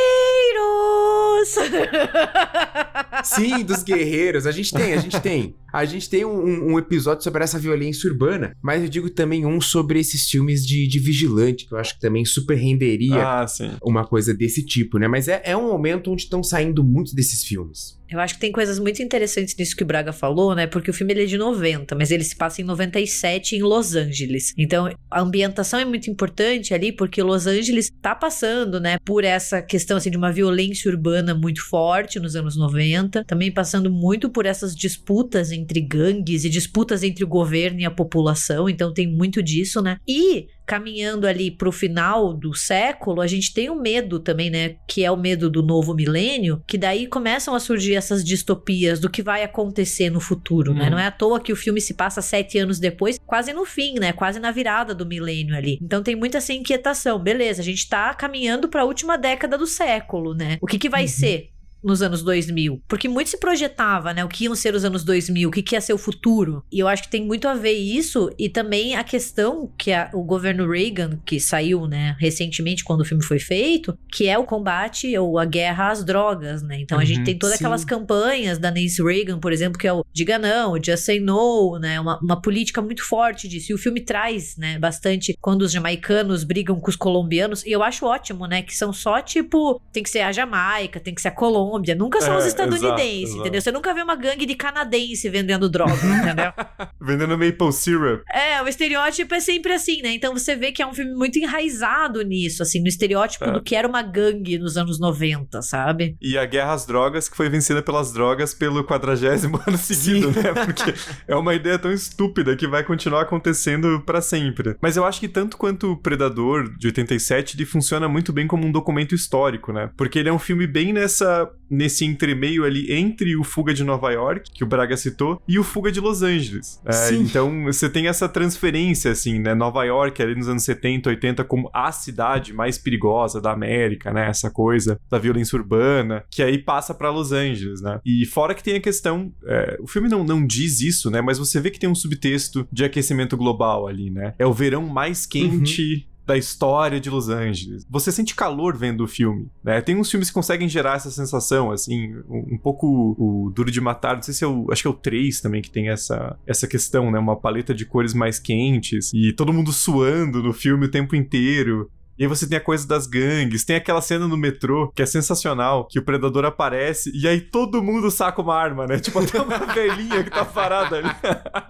Sim, dos guerreiros. A gente tem, a gente tem. A gente tem um, um, episódio sobre essa violência urbana, mas eu digo também um sobre esses filmes de, de vigilante, que eu acho que também super renderia ah, uma coisa desse tipo, né? Mas é, é um momento onde estão saindo muitos desses filmes. Eu acho que tem coisas muito interessantes nisso que o Braga falou, né? Porque o filme ele é de 90, mas ele se passa em 97 em Los Angeles. Então, a ambientação é muito importante ali, porque Los Angeles tá passando, né, por essa questão assim de uma violência urbana muito forte nos anos 90, também passando muito por essas disputas entre gangues e disputas entre o governo e a população, então tem muito disso, né? E caminhando ali pro final do século, a gente tem o medo também, né? Que é o medo do novo milênio, que daí começam a surgir essas distopias do que vai acontecer no futuro, né? Não é à toa que o filme se passa sete anos depois, quase no fim, né? Quase na virada do milênio ali. Então tem muita essa inquietação. Beleza, a gente tá caminhando para a última década do século, né? O que que vai uhum. ser? Nos anos 2000. Porque muito se projetava, né? O que iam ser os anos 2000, o que, que ia ser o futuro. E eu acho que tem muito a ver isso e também a questão que a, o governo Reagan, que saiu, né, recentemente quando o filme foi feito, que é o combate ou a guerra às drogas, né? Então uhum, a gente uhum, tem todas aquelas campanhas da Nancy Reagan, por exemplo, que é o diga não, just say no, né? Uma, uma política muito forte disso. E o filme traz, né, bastante quando os jamaicanos brigam com os colombianos. E eu acho ótimo, né? Que são só tipo, tem que ser a Jamaica, tem que ser a Colômbia Colômbia, nunca são É, os estadunidenses, exato, entendeu? exato. Você nunca vê uma gangue de canadense vendendo droga, entendeu? Vendendo maple syrup. É, o estereótipo é sempre assim, né? Então você vê que é um filme muito enraizado nisso, assim, no estereótipo É. do que era uma gangue nos anos 90, sabe? E a guerra às drogas, que foi vencida pelas drogas pelo quadragésimo ano seguido, né? Porque é uma ideia tão estúpida que vai continuar acontecendo pra sempre. Mas eu acho que tanto quanto o Predador, de 87, ele funciona muito bem como um documento histórico, né? Porque ele é um filme bem nessa nesse entremeio ali entre o Fuga de Nova York, que o Braga citou, e o Fuga de Los Angeles. É, então você tem essa transferência, assim, né? Nova York ali nos anos 70, 80, como a cidade mais perigosa da América, né? Essa coisa da violência urbana, que aí passa pra Los Angeles, né? E fora que tem a questão, é, o filme não, não diz isso, né? Mas você vê que tem um subtexto de aquecimento global ali, né? É o verão mais quente. Da história de Los Angeles. Você sente calor vendo o filme, né? Tem uns filmes que conseguem gerar essa sensação, assim, um, um pouco o Duro de Matar, não sei se é o. Acho que é o 3 também que tem essa, essa questão, né? Uma paleta de cores mais quentes e todo mundo suando no filme o tempo inteiro. E aí você tem a coisa das gangues, tem aquela cena no metrô que é sensacional, que o predador aparece e aí todo mundo saca uma arma, né? Tipo, até uma velhinha que tá parada ali.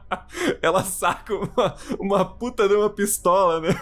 Ela saca uma, uma puta de uma pistola, né?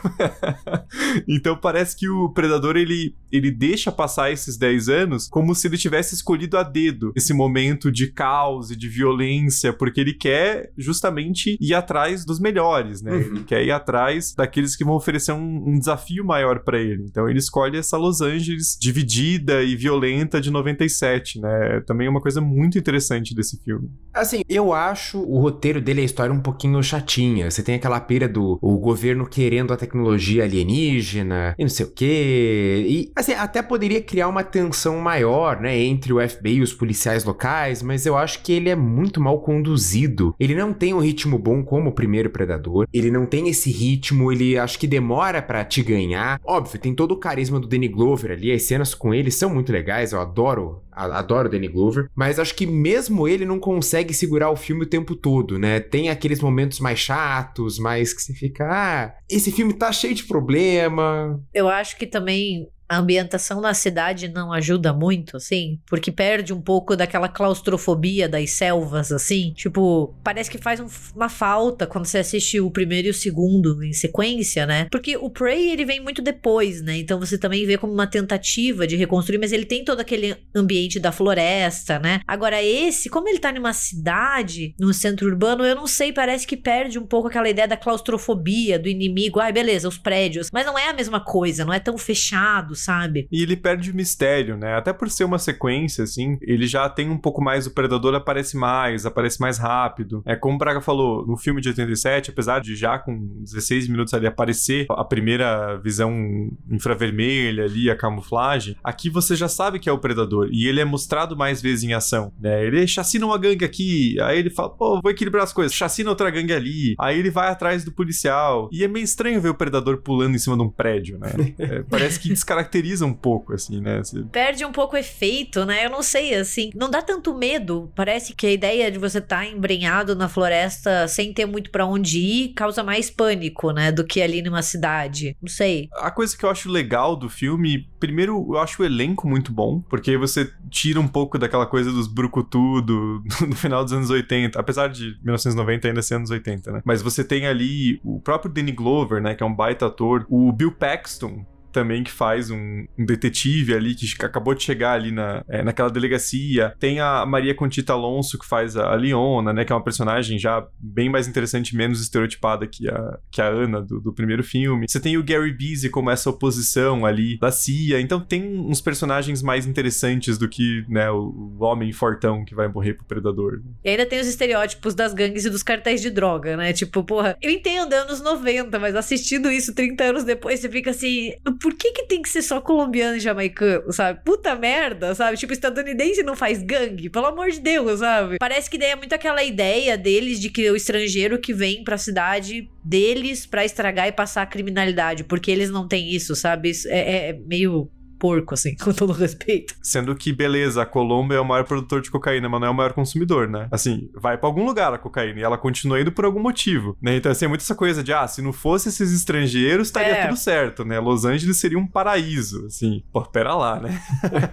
então parece que o predador ele, ele deixa passar esses 10 anos como se ele tivesse escolhido a dedo esse momento de caos e de violência, porque ele quer justamente ir atrás dos melhores, né? Uhum. Ele quer ir atrás daqueles que vão oferecer um, um desafio maior pra ele. Então ele escolhe essa Los Angeles dividida e violenta de 97, né? Também é uma coisa muito interessante desse filme. Assim, eu acho o roteiro dele, a história, um pouquinho chatinha. Você tem aquela pira do o governo querendo a tecnologia alienígena e não sei o quê. E, assim, até poderia criar uma tensão maior, né, entre o FBI e os policiais locais, mas eu acho que ele é muito mal conduzido. Ele não tem um ritmo bom como o primeiro Predador. Ele não tem esse ritmo, ele acho que demora pra te ganhar. Óbvio, tem todo o carisma do Danny Glover ali, as cenas com ele são muito legais, eu adoro, adoro o Danny Glover, mas acho que mesmo ele não consegue segurar o filme o tempo todo, né? Tem aqueles momentos mais chatos, mais que você fica, ah, esse filme tá cheio de problema. Eu acho que também a ambientação na cidade não ajuda muito, assim, porque perde um pouco daquela claustrofobia das selvas, assim. Tipo, parece que faz um- uma falta quando você assiste o primeiro e o segundo em sequência, né? Porque o Prey, ele vem muito depois, né? Então você também vê como uma tentativa de reconstruir, mas ele tem todo aquele ambiente da floresta, né? Agora, esse, como ele tá numa cidade, num centro urbano, eu não sei, parece que perde um pouco aquela ideia da claustrofobia, do inimigo. Ai, beleza, os prédios. Mas não é a mesma coisa, não é tão fechado, sabe? E ele perde o mistério, né? Até por ser uma sequência, assim, ele já tem um pouco mais. O Predador aparece mais, aparece mais rápido. É como o Braga falou, no filme de 87, apesar de já com 16 minutos ali aparecer a primeira visão infravermelha ali, a camuflagem, aqui você já sabe que é o Predador. E ele é mostrado mais vezes em ação, né? Ele chacina uma gangue aqui, aí ele fala, pô, vou equilibrar as coisas, chacina outra gangue ali, aí ele vai atrás do policial. E é meio estranho ver o Predador pulando em cima de um prédio, né? É, parece que descaracteriza um pouco, assim, né? Você- Perde um pouco o efeito, né? Eu não sei, assim. Não dá tanto medo. Parece que a ideia de você estar embrenhado na floresta sem ter muito pra onde ir causa mais pânico, né? Do que ali numa cidade. Não sei. A coisa que eu acho legal do filme, primeiro, eu acho o elenco muito bom, porque você tira um pouco daquela coisa dos brucutu do, no final dos anos 80, apesar de 1990 ainda ser anos 80, né? Mas você tem ali o próprio Danny Glover, né, que é um baita ator, o Bill Paxton, também que faz um, um detetive ali que acabou de chegar ali na, é, naquela delegacia. Tem a Maria Conchita Alonso que faz a, Leona, né? Que é uma personagem já bem mais interessante, menos estereotipada que a, que a Ana do, do primeiro filme. Você tem o Gary Busey como essa oposição ali da CIA. Então tem uns personagens mais interessantes do que, né, o, o homem fortão que vai morrer pro predador. E ainda tem os estereótipos das gangues e dos cartéis de droga, né? Tipo, porra, eu entendo é anos 90, mas assistindo isso 30 anos depois, você fica assim, por que que tem que ser só colombiano e jamaicano, sabe? Puta merda, sabe? Tipo, estadunidense não faz gangue, pelo amor de Deus, sabe? Parece que daí é muito aquela ideia deles de que o estrangeiro que vem pra cidade deles pra estragar e passar a criminalidade, porque eles não têm isso, sabe? Isso é, é meio porco, assim, com todo respeito. Sendo que, beleza, a Colômbia é o maior produtor de cocaína, mas não é o maior consumidor, né? Assim, vai pra algum lugar a cocaína e ela continua indo por algum motivo, né? Então, assim, é muito essa coisa de, ah, se não fosse esses estrangeiros, estaria É. tudo certo, né? Los Angeles seria um paraíso, assim. Pô, pera lá, né?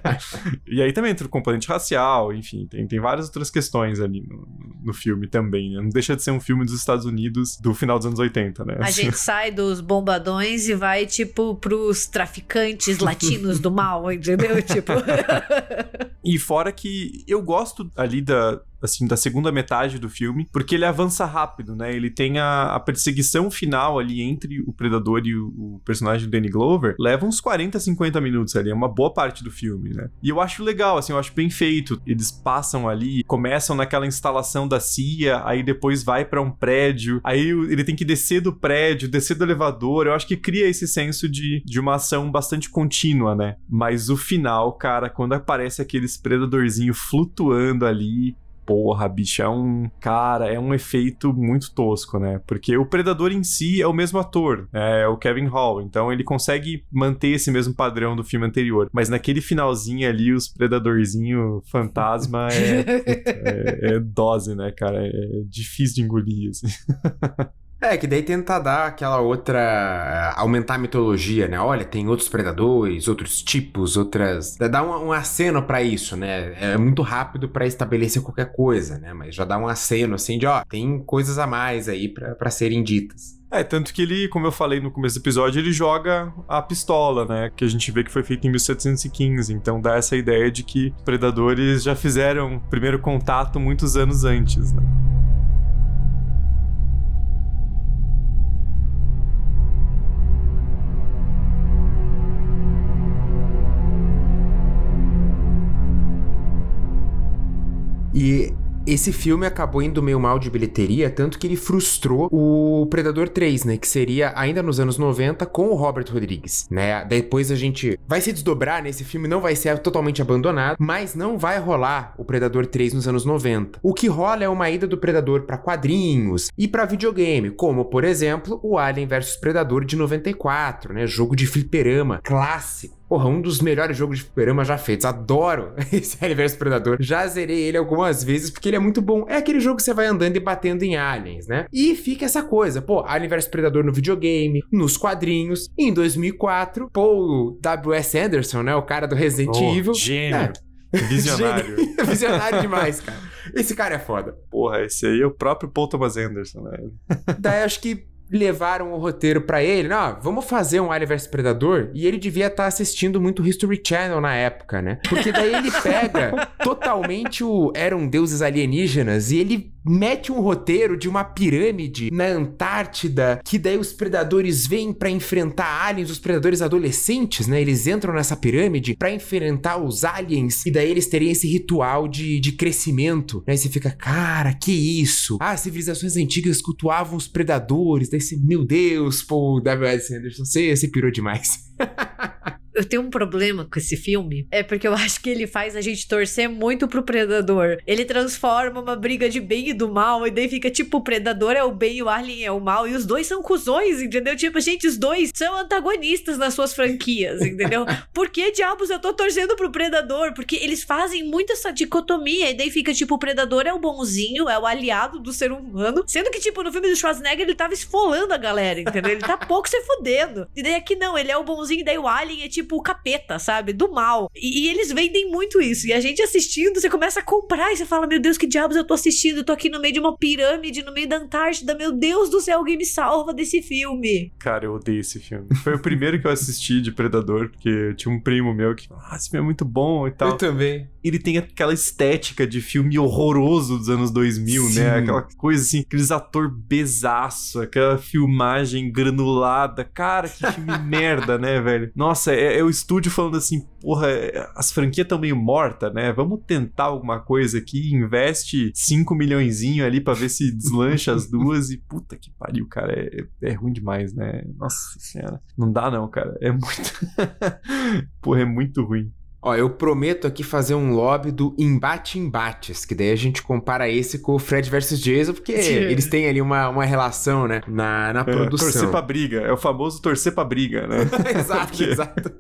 e aí também entra o componente racial, enfim, tem, tem várias outras questões ali no, no filme também, né? Não deixa de ser um filme dos Estados Unidos do final dos anos 80, né? A gente sai dos bombadões e vai, tipo, pros traficantes latinos do mal, entendeu? Tipo. E fora que eu gosto ali da, assim, da segunda metade do filme, porque ele avança rápido, né? Ele tem a, a perseguição final ali entre o Predador e o, o personagem do Danny Glover, leva uns 40, 50 minutos ali, é uma boa parte do filme, né? E eu acho legal, assim, eu acho bem feito. Eles passam ali, começam naquela instalação da CIA, aí depois vai pra um prédio, aí ele tem que descer do prédio, descer do elevador, eu acho que cria esse senso de, de uma ação bastante contínua, né? Mas o final, cara, quando aparece aqueles predadorzinho flutuando ali, porra, bicho, é um. Cara, é um efeito muito tosco, né? Porque o Predador em si é o mesmo ator, é o Kevin Hall, então ele consegue manter esse mesmo padrão do filme anterior. Mas naquele finalzinho ali, os Predadorzinho fantasma é, é, é dose, né, cara? É difícil de engolir, assim. É, que daí tenta dar aquela outra. eh, aumentar a mitologia, né? Olha, tem outros predadores, outros tipos, outras. Dá um, um aceno pra isso, né? É muito rápido pra estabelecer qualquer coisa, né? Mas já dá um aceno assim de, ó, tem coisas a mais aí pra serem ditas. É, tanto que ele, como eu falei no começo do episódio, ele joga a pistola, né? Que a gente vê que foi feito em 1715. Então dá essa ideia de que predadores já fizeram primeiro contato muitos anos antes, né? E esse filme acabou indo meio mal de bilheteria, tanto que ele frustrou o Predador 3, né? Que seria ainda nos anos 90 com o Robert Rodrigues, né? Depois a gente vai se desdobrar nesse filme, não vai ser totalmente abandonado, mas não vai rolar o Predador 3 nos anos 90. O que rola é uma ida do Predador pra quadrinhos e pra videogame, como por exemplo o Alien vs Predador de 94, né? Jogo de fliperama clássico. Porra, um dos melhores jogos de fliperama já feitos. Adoro esse Alien vs Predador. Já zerei ele algumas vezes porque ele é muito bom. É aquele jogo que você vai andando e batendo em aliens, né? E fica essa coisa, pô, Alien vs Predador no videogame, nos quadrinhos. Em 2004, Paul W.S. Anderson, né? O cara do Resident Oh, Evil. Gênio. Visionário. Gênio. Visionário demais, cara. Esse cara é foda. Porra, esse aí é o próprio Paul Thomas Anderson, né? Daí acho que levaram o roteiro pra ele, não, vamos fazer um Alien vs Predador, e ele devia estar assistindo muito History Channel na época, né? Porque daí ele pega totalmente o eram deuses alienígenas e ele mete um roteiro de uma pirâmide na Antártida, que daí os predadores vêm pra enfrentar aliens, os predadores adolescentes, né? Eles entram nessa pirâmide pra enfrentar os aliens e daí eles teriam esse ritual de, de crescimento. Aí você fica, cara, que isso? Ah, civilizações antigas cultuavam os predadores. Daí você, meu Deus, pô, W.S. Anderson, você, você pirou demais. Eu tenho um problema com esse filme. É porque eu acho que ele faz a gente torcer muito pro predador. Ele transforma uma briga de bem e do mal, e daí fica tipo: o predador é o bem e o alien é o mal. E os dois são cuzões, entendeu? Tipo, gente, os dois são antagonistas nas suas franquias, entendeu? Por que diabos eu tô torcendo pro predador? Porque eles fazem muito essa dicotomia. E daí fica tipo: o predador é o bonzinho, é o aliado do ser humano. Sendo que, tipo, no filme do Schwarzenegger ele tava esfolando a galera, entendeu? Ele tá pouco se fudendo. E daí aqui não, ele é o bonzinho, e daí o alien é tipo o capeta, sabe? Do mal. E, e eles vendem muito isso. E a gente assistindo, você começa a comprar e você fala: Meu Deus, que diabos eu tô assistindo? Eu tô aqui no meio de uma pirâmide, no meio da Antártida. Meu Deus do céu, alguém me salva desse filme. Cara, eu odeio esse filme. Foi o primeiro que eu assisti de Predador, porque eu tinha um primo meu que, ah, esse filme é muito bom e tal. também. Ele tem aquela estética de filme horroroso dos anos 2000, Sim. né? Aquela coisa assim, aqueles ator besaço, aquela filmagem granulada. Cara, que filme merda, né, velho? Nossa, é, é o estúdio falando assim, porra, é, as franquias estão meio mortas, né? Vamos tentar alguma coisa aqui, investe 5 milhõezinho ali pra ver se deslancha as duas e puta que pariu, cara, é, é ruim demais, né? Nossa senhora. Não dá não, cara. É muito... porra, é muito ruim. Ó, eu prometo aqui fazer um lobby do embate embates, que daí a gente compara esse com o Fred versus Jason, porque eles têm ali uma, uma relação, né, na, na É, produção. torcer pra briga. É o famoso torcer pra briga, né? exato, Porque- exato.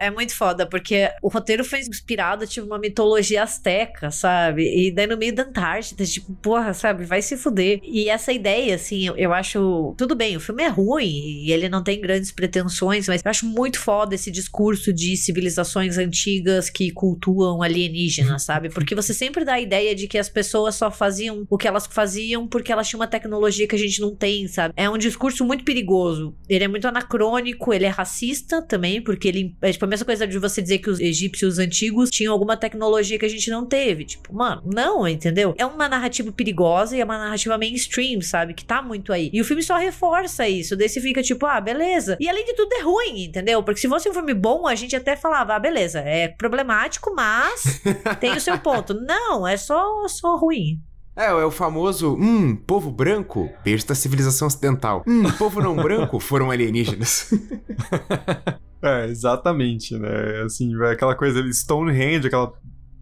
É muito foda, porque o roteiro foi inspirado, tipo, uma mitologia asteca, sabe? E daí no meio da Antártida, tipo, porra, sabe? Vai se fuder. E essa ideia, assim, eu, eu acho. Tudo bem, o filme é ruim e ele não tem grandes pretensões, mas eu acho muito foda esse discurso de civilizações antigas que cultuam alienígenas, sabe? Porque você sempre dá a ideia de que as pessoas só faziam o que elas faziam porque elas tinham uma tecnologia que a gente não tem, sabe? É um discurso muito perigoso. Ele é muito anacrônico, ele é racista também, porque ele. É tipo a mesma coisa de você dizer que os egípcios antigos tinham alguma tecnologia que a gente não teve. Tipo, mano, não, entendeu? É uma narrativa perigosa e é uma narrativa mainstream, sabe? Que tá muito aí. E o filme só reforça isso. Daí você fica tipo, ah, beleza. E além de tudo é ruim, entendeu? Porque se fosse um filme bom, a gente até falava, ah, beleza, é problemático, mas tem o seu ponto. Não, é só, só ruim. É, é o famoso, hum, povo branco, besta civilização ocidental. Hum, povo não branco, foram alienígenas. É, exatamente, né? Assim, aquela coisa ali, Stonehenge, aquela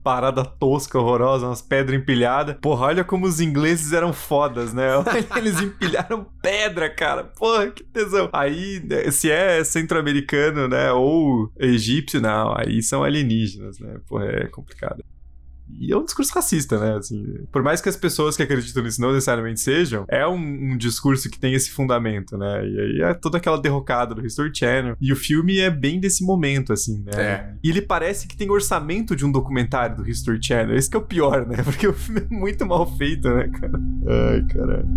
parada tosca, horrorosa, umas pedras empilhadas. Porra, olha como os ingleses eram fodas, né? Eles empilharam pedra, cara. Porra, que tesão. Aí, né, se é centro-americano, né, ou egípcio, não, aí são alienígenas, né? Porra, é complicado. E é um discurso racista, né? Assim, por mais que as pessoas que acreditam nisso não necessariamente sejam, é um, um, discurso que tem esse fundamento, né? E aí é toda aquela derrocada do History Channel. E o filme é bem desse momento, assim, né? É. E ele parece que tem orçamento de um documentário do History Channel. Esse que é o pior, né? Porque o filme é muito mal feito, né, cara? Ai, caralho.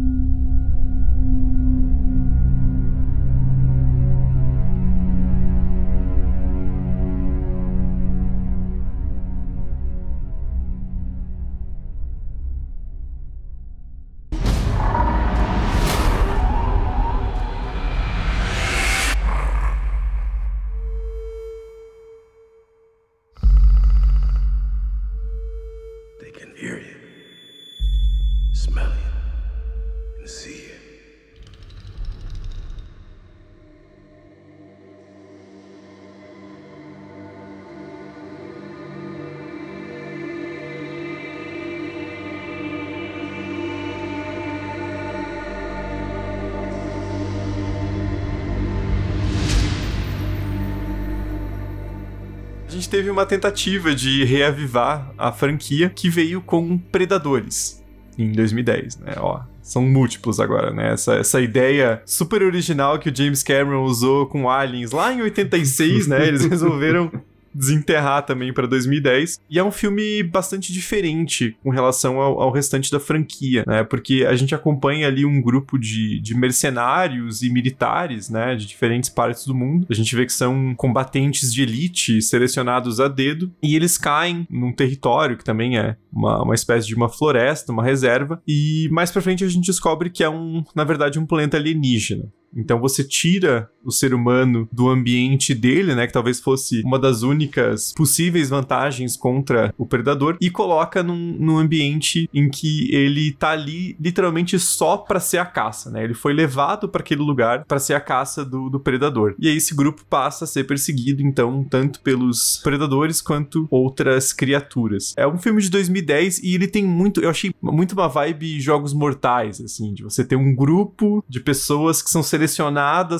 Uma tentativa de reavivar a franquia que veio com Predadores em 2010, né? Ó, são múltiplos agora, né? Essa, essa ideia super original que o James Cameron usou com Aliens lá em 86, né? Eles resolveram desenterrar também para 2010. E é um filme bastante diferente com relação ao, ao, restante da franquia, né? Porque a gente acompanha ali um grupo de, de mercenários e militares, né? De diferentes partes do mundo. A gente vê que são combatentes de elite selecionados a dedo e eles caem num território que também é uma, uma espécie de uma floresta, uma reserva. E mais pra frente a gente descobre que é um, na verdade, um planeta alienígena. Então você tira o ser humano do ambiente dele, né, que talvez fosse uma das únicas possíveis vantagens contra o predador, e coloca num, num ambiente em que ele tá ali literalmente só para ser a caça, né? Ele foi levado para aquele lugar para ser a caça do, do predador. E aí esse grupo passa a ser perseguido, então, tanto pelos predadores quanto outras criaturas. É um filme de 2010 e ele tem muito, eu achei muito uma vibe jogos mortais, assim, de você ter um grupo de pessoas que são selecionadas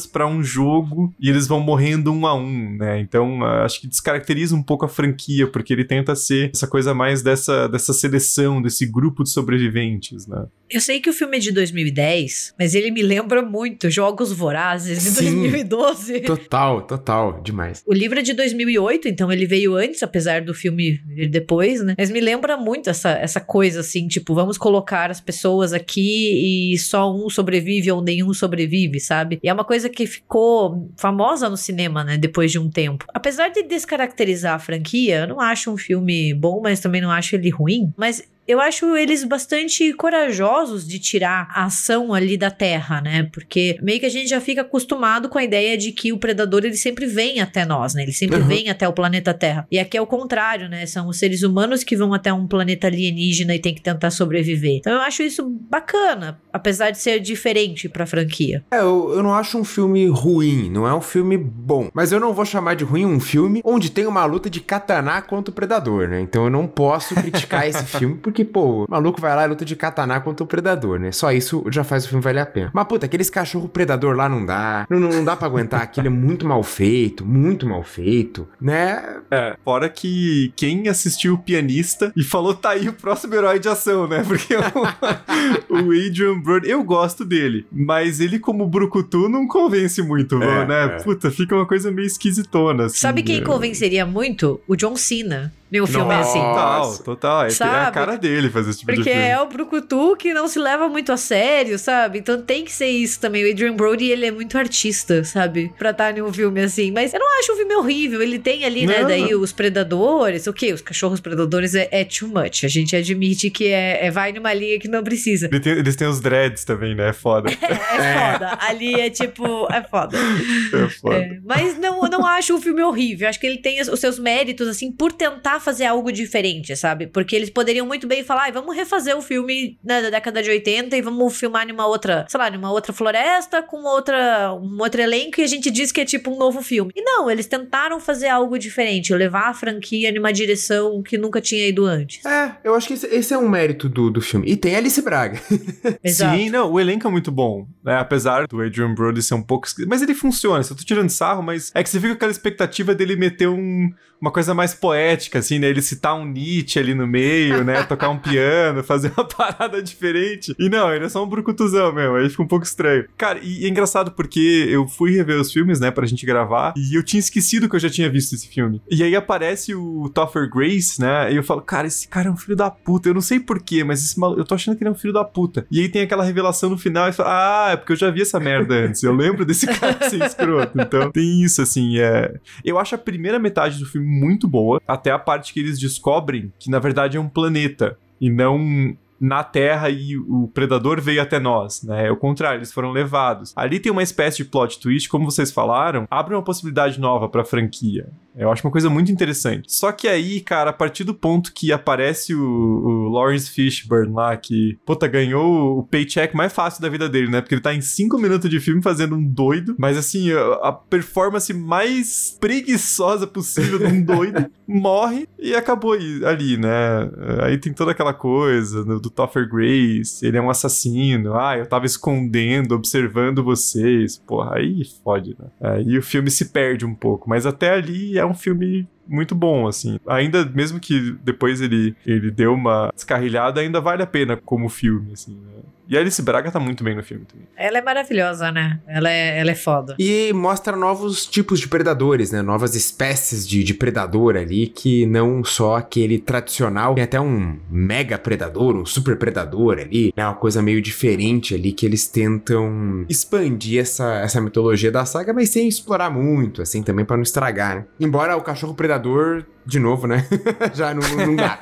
para um jogo e eles vão morrendo um a um, né? Então, acho que descaracteriza um pouco a franquia, porque ele tenta ser essa coisa mais dessa, dessa seleção, desse grupo de sobreviventes, né? Eu sei que o filme é de 2010, mas ele me lembra muito Jogos Vorazes de Sim, 2012. Total, total, demais. O livro é de 2008, então ele veio antes, apesar do filme vir depois, né? Mas me lembra muito essa, essa coisa assim, tipo, vamos colocar as pessoas aqui e só um sobrevive ou nenhum sobrevive, sabe? E é uma coisa que ficou famosa no cinema, né, depois de um tempo. Apesar de descaracterizar a franquia, eu não acho um filme bom, mas também não acho ele ruim, mas eu acho eles bastante corajosos de tirar a ação ali da Terra, né? Porque meio que a gente já fica acostumado com a ideia de que o predador ele sempre vem até nós, né? Ele sempre uhum. vem até o planeta Terra. E aqui é o contrário, né? São os seres humanos que vão até um planeta alienígena e tem que tentar sobreviver. Então eu acho isso bacana, apesar de ser diferente pra franquia. É, eu, eu não acho um filme ruim, não é um filme bom. Mas eu não vou chamar de ruim um filme onde tem uma luta de katana contra o predador, né? Então eu não posso criticar esse filme porque que, pô, o maluco vai lá e luta de katana contra o predador, né? Só isso já faz o filme valer a pena. Mas, puta, aqueles cachorro predador lá não dá. Não, não, não dá pra aguentar. Aquilo é muito mal feito, muito mal feito, né? É, fora que quem assistiu o pianista e falou, tá aí o próximo herói de ação, né? Porque o, o Adrian Brody, eu gosto dele, mas ele como Brucutu não convence muito, É, né? é. Puta, fica uma coisa meio esquisitona, assim. Sabe quem né? convenceria muito? O John Cena. Meu filme é Nossa. assim. Total, total. É, é a Sabe? cara dele fazer esse tipo de Porque filme. é o Brucutu que não se leva muito a sério, sabe? Então tem que ser isso também. O Adrian Brody, ele é muito artista, sabe? Pra estar em um filme assim. Mas eu não acho o filme horrível. Ele tem ali, né, Não. daí os predadores. O quê? Os cachorros predadores é, é too much. A gente admite que é, é vai numa linha que não precisa. Ele tem- eles têm os dreads também, né? É foda. É foda. Ali é tipo, é foda. É foda. É, mas não, eu não acho o filme horrível. Acho que ele tem os seus méritos, assim, por tentar fazer algo diferente, sabe? Porque eles poderiam muito bem falar, "Ai, vamos refazer o filme né, da década de 80 e vamos filmar numa outra, sei lá, numa outra floresta, com outra, um outro elenco e a gente diz que é tipo um novo filme. E não, eles tentaram fazer algo diferente, levar a franquia numa direção que nunca tinha ido antes. É, eu acho que esse, esse é um mérito do, do filme. E tem Alice Braga. Exato. Sim, não, o elenco é muito bom, né? Apesar do Adrian Brody ser um pouco. Mas ele funciona, eu tô tirando sarro, mas é que você fica com aquela expectativa dele meter um, uma coisa mais poética, assim, né? Ele citar um Nietzsche ali no meio, né? Tocar um piano, fazer uma parada diferente. E não, ele é só um brucutuzão mesmo, aí fica um pouco estranho. Cara, e é engraçado porque eu fui rever os filmes, né, pra gente gravar, e eu tinha esquecido que eu já tinha visto esse filme. E aí aparece o Topher Grace, né? E eu falo, cara, esse cara é um filho da puta. Eu não sei porquê, mas esse maluco, eu tô achando que ele é um filho da puta. E aí tem aquela revelação no final e fala, ah, é porque eu já vi essa merda antes. Eu lembro desse cara ser escroto. Então tem isso, assim, é. Eu acho a primeira metade do filme muito boa, até a parte que eles descobrem que na verdade é um planeta e não na Terra e o predador veio até nós, né? É o contrário, eles foram levados. Ali tem uma espécie de plot twist, como vocês falaram, abre uma possibilidade nova pra franquia. Eu acho uma coisa muito interessante. Só que aí, cara, a partir do ponto que aparece o, o Lawrence Fishburne lá, que, puta, ganhou o paycheck mais fácil da vida dele, né? Porque ele tá em 5 minutos de filme fazendo um doido, mas assim, a, performance mais preguiçosa possível de um doido morre e acabou ali, né? Aí tem toda aquela coisa do, do Topher Grace, ele é um assassino, ah, eu tava escondendo, observando vocês, porra, aí fode, né? Aí o filme se perde um pouco, mas até ali é um filme muito bom, assim. Ainda, mesmo que depois ele, ele deu uma descarrilhada, ainda vale a pena como filme, assim, né? E a Alice Braga tá muito bem no filme também. Ela é maravilhosa, né? Ela é, ela é foda. E mostra novos tipos de predadores, né? Novas espécies de, de predador ali, que não só aquele tradicional. Tem até um mega predador, um super predador ali, né? Uma coisa meio diferente ali, que eles tentam expandir essa, essa mitologia da saga, mas sem explorar muito, assim, também pra não estragar, né? Embora o cachorro predador, de novo, né? Já não, não dá.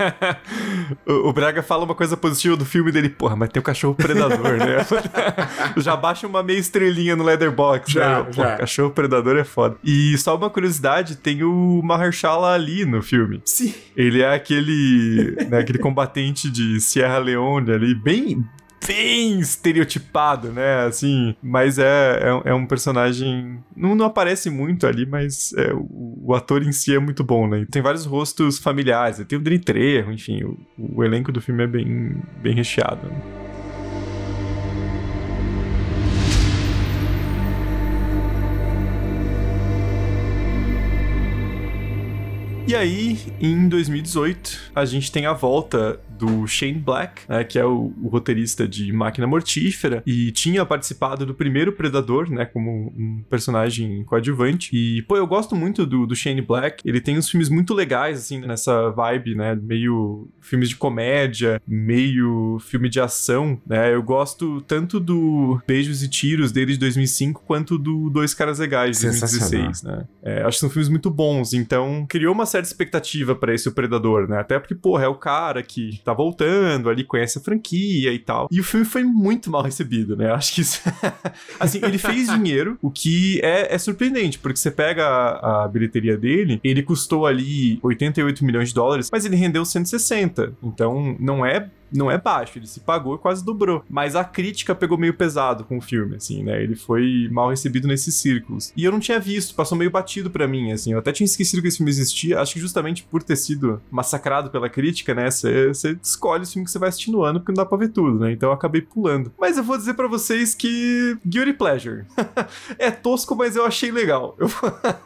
o, o Braga fala uma coisa positiva do filme dele, porra, mas tem o cachorro predador, né? já baixa uma meia estrelinha no Leatherbox, Já, né? Já. cachorro predador é foda. E só uma curiosidade, tem o Mahershala Ali no filme. Sim. Ele é aquele, né, aquele combatente de Sierra Leone ali, bem bem estereotipado, né? Assim, mas é, é, é um personagem. Não, não aparece muito ali, mas é, o, o ator em si é muito bom, né? Tem vários rostos familiares, tem o Dani Trejo, enfim, o, o elenco do filme é bem, bem recheado. né? E aí, em 2018, a gente tem a volta do Shane Black, né, que é o, o roteirista de Máquina Mortífera, e tinha participado do primeiro Predador, né, como um personagem coadjuvante. E, pô, eu gosto muito do, do Shane Black. Ele tem uns filmes muito legais, assim, nessa vibe, né, meio filmes de comédia, meio filme de ação, né. Eu gosto tanto do Beijos e Tiros dele de 2005, quanto do Dois Caras Legais de Sensacional. 2016, né. É, acho que são filmes muito bons, então criou uma certa expectativa pra esse Predador, né? Até porque, porra, é o cara que tá voltando ali, conhece a franquia e tal. E o filme foi muito mal recebido, né? Acho que isso. assim, ele fez dinheiro, o que é, é surpreendente, porque você pega a, a bilheteria dele, ele custou ali 88 milhões de dólares, mas ele rendeu 160. Então, não é não é baixo, ele se pagou e quase dobrou. Mas a crítica pegou meio pesado com o filme, assim, né? Ele foi mal recebido nesses círculos. E eu não tinha visto, passou meio batido para mim, assim. Eu até tinha esquecido que esse filme existia. Acho que justamente por ter sido massacrado pela crítica, né? Você escolhe o filme que você vai assistir no ano, porque não dá pra ver tudo, né? Então eu acabei pulando. Mas eu vou dizer para vocês que. Guilty Pleasure. é tosco, mas eu achei legal. Eu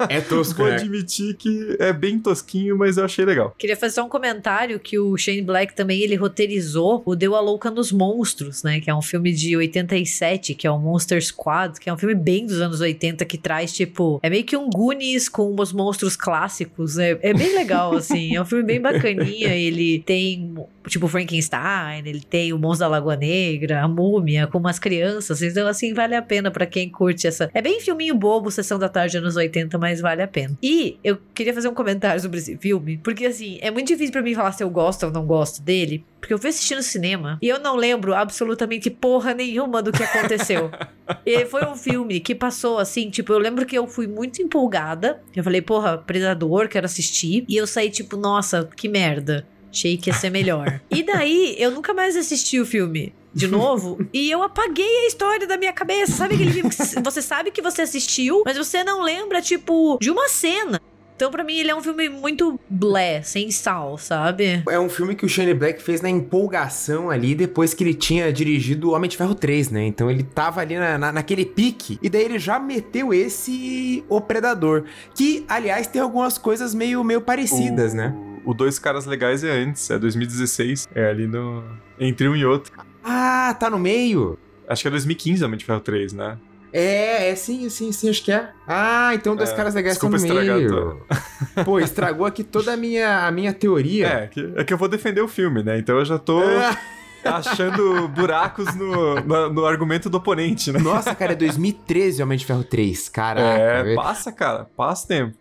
é tosco, vou né? admitir que é bem tosquinho, mas eu achei legal. Queria fazer só um comentário que o Shane Black também ele roteirizou o Deu a Louca nos Monstros, né? Que é um filme de 87, que é o Monster Squad, que é um filme bem dos anos 80 que traz, tipo, é meio que um Goonies com os monstros clássicos. É, é bem legal, assim. É um filme bem bacaninha. Ele tem, tipo, Frankenstein, ele tem o Monstro da Lagoa Negra, a Múmia, com umas crianças. Então, assim, vale a pena para quem curte essa. É bem filminho bobo, sessão da tarde anos 80, mas vale a pena. E eu queria fazer um comentário sobre esse filme, porque, assim, é muito difícil para mim falar se eu gosto ou não gosto dele, porque eu fui assistir no cinema e eu não lembro absolutamente porra nenhuma do que aconteceu. e foi um filme que passou assim, tipo, eu lembro que eu fui muito empolgada. Eu falei, porra, Predador, quero assistir. E eu saí, tipo, nossa, que merda. Achei que ia ser melhor. e daí, eu nunca mais assisti o filme de novo e eu apaguei a história da minha cabeça. Sabe aquele filme que você sabe que você assistiu, mas você não lembra, tipo, de uma cena. Então, pra mim, ele é um filme muito blé, sem sal, sabe? É um filme que o Shane Black fez na empolgação ali, depois que ele tinha dirigido o Homem de Ferro 3, né? Então ele tava ali na, na, naquele pique, e daí ele já meteu esse O Predador, que, aliás, tem algumas coisas meio, meio parecidas, o, né? O Dois Caras Legais é antes, é 2016, é ali no... entre um e outro. Ah, tá no meio? Acho que é 2015 Homem de Ferro 3, né? É, é sim, sim, sim, acho que é. Ah, então dois É, caras legais estão desculpa no meio. Pô, estragou aqui toda a minha, a minha teoria. É, que, é que eu vou defender o filme, né? Então eu já tô achando buracos no, no, no argumento do oponente, né? Nossa, cara, é 2013 Homem de Ferro 3, caraca. É, passa, cara, passa tempo.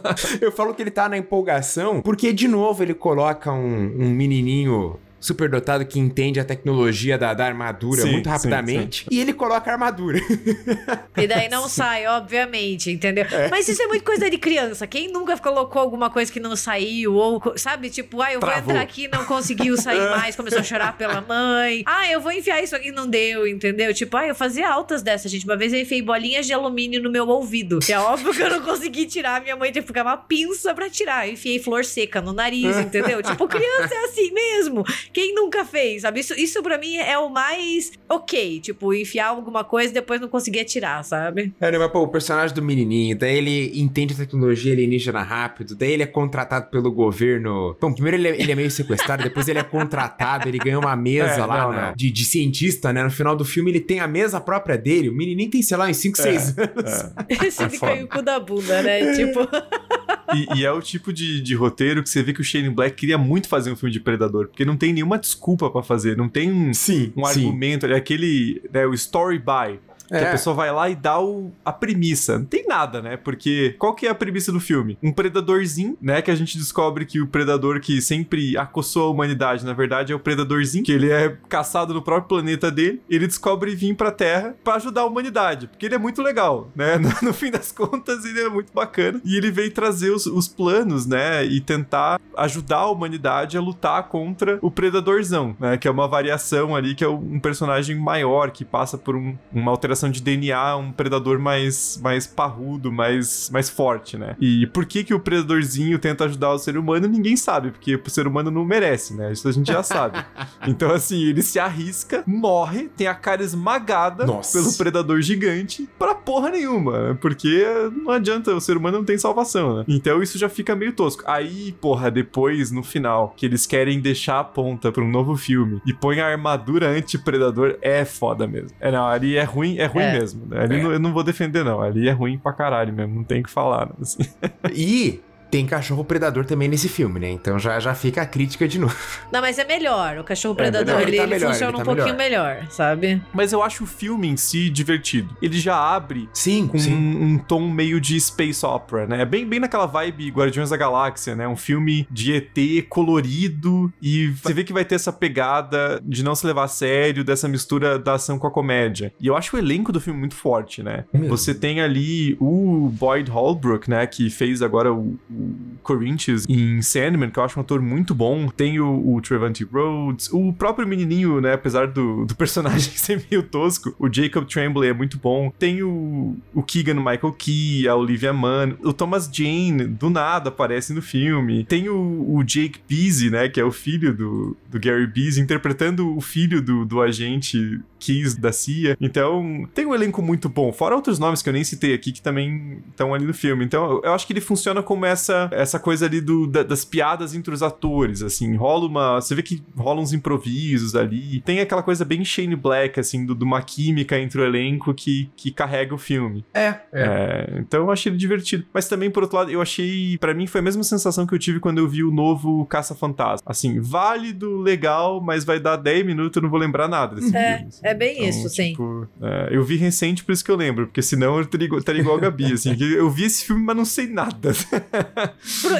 Eu falo que ele tá na empolgação, porque de novo ele coloca um, um menininho superdotado que entende a tecnologia da, da armadura Sim, muito sim, rapidamente. E ele coloca a armadura. E daí não sai, obviamente, entendeu? Mas isso é muito coisa de criança. Quem nunca colocou alguma coisa que não saiu? Ou, sabe, tipo, ah, eu vou Travou. entrar aqui e não conseguiu sair mais, começou a chorar pela mãe. Ah, eu vou enfiar isso aqui e não deu, entendeu? Tipo, ah, eu fazia altas dessas, gente. Uma vez eu enfiei bolinhas de alumínio no meu ouvido. É óbvio que eu não consegui tirar, minha mãe teve que ficar uma pinça pra tirar. Eu enfiei flor seca no nariz, entendeu? tipo, criança é assim mesmo. Quem nunca fez, sabe? Isso, isso pra mim é o mais ok. Tipo, enfiar alguma coisa e depois não conseguia tirar, sabe? É, né, mas, pô, o personagem do menininho, daí ele entende a tecnologia alienígena rápido, daí ele é contratado pelo governo. Bom, primeiro ele é, ele é meio sequestrado, depois ele é contratado, ele ganha uma mesa É, lá não, né, não. De, de cientista, né? No final do filme ele tem a mesa própria dele. O menininho tem, sei lá, uns 5, 6 anos. É. Você fica foda. aí o cu da bunda, né? Tipo. E, e é o tipo de, de roteiro que você vê que o Shane Black queria muito fazer um filme de Predador, porque não tem nenhuma desculpa pra fazer, não tem um, Sim, um sim. argumento, é aquele, né, o story by. Que É. a pessoa vai lá e dá o, a premissa. Não tem nada, né? Porque qual que é a premissa do filme? Um predadorzinho, né? Que a gente descobre que o predador que sempre acossou a humanidade, na verdade, é o predadorzinho, que ele é caçado no próprio planeta dele. Ele descobre vir pra Terra pra ajudar a humanidade. Porque ele é muito legal, né? No, no fim das contas, ele é muito bacana. E ele veio trazer os, os planos, né? E tentar ajudar a humanidade a lutar contra o predadorzão, né? Que é uma variação ali, que é um personagem maior, que passa por um- uma alteração de DNA, um predador mais, mais parrudo, mais, mais forte, né? E por que que o predadorzinho tenta ajudar o ser humano, ninguém sabe, porque o ser humano não merece, né? Isso a gente já sabe. Então, assim, ele se arrisca, morre, tem a cara esmagada Nossa. pelo predador gigante pra porra nenhuma, né? porque não adianta, o ser humano não tem salvação, né? Então isso já fica meio tosco. Aí, porra, depois, no final, que eles querem deixar a ponta pra um novo filme e põe a armadura anti-predador, é foda mesmo. É, não, ali é ruim, é ruim É. mesmo. Ali É. não- eu não vou defender, não. Ali é ruim pra caralho mesmo, não tem o que falar, né? assim. E tem cachorro predador também nesse filme, né? Então já, já fica a crítica de novo. Não, mas é melhor. O cachorro É, predador, melhor, ele ele, tá ele melhor, funciona ele tá um pouquinho melhor. sabe? Mas eu acho o filme em si divertido. Ele já abre Sim, com sim. um, um tom meio de space opera, né? Bem, bem naquela vibe Guardiões da Galáxia, né? Um filme de ET colorido e você vê que vai ter essa pegada de não se levar a sério, dessa mistura da ação com a comédia. E eu acho o elenco do filme muito forte, né? Mesmo. Você tem ali o Boyd Holbrook, né? Que fez agora o, o Corinthians em Sandman, que eu acho um ator muito bom. Tem o, o Trevante Rhodes, o próprio menininho, né, apesar do, do personagem ser meio tosco, o Jacob Tremblay é muito bom. Tem o, o Keegan Michael Key, a Olivia Munn, o Thomas Jane, do nada aparece no filme. Tem o, o Jake Busey, né, que é o filho do, do Gary Busey, interpretando o filho do, do agente Keys da CIA. Então, tem um elenco muito bom, fora outros nomes que eu nem citei aqui que também estão ali no filme. Então, eu acho que ele funciona como essa essa coisa ali do, da, das piadas entre os atores, assim, rola uma, você vê que rola uns improvisos ali. Tem aquela coisa bem Shane Black assim, do, de uma química entre o elenco que, que carrega o filme. É, é. É, então eu achei ele divertido. Mas também, por outro lado, eu achei. para mim foi a mesma sensação que eu tive quando eu vi o novo Caça-Fantasma. Assim, válido, legal, mas vai dar 10 minutos eu não vou lembrar nada desse É, filme. assim. é bem Então, isso, sim. tipo, é, eu vi recente, por isso que eu lembro, porque senão eu estaria igual, a Gabi, assim. eu vi esse filme, mas não sei nada.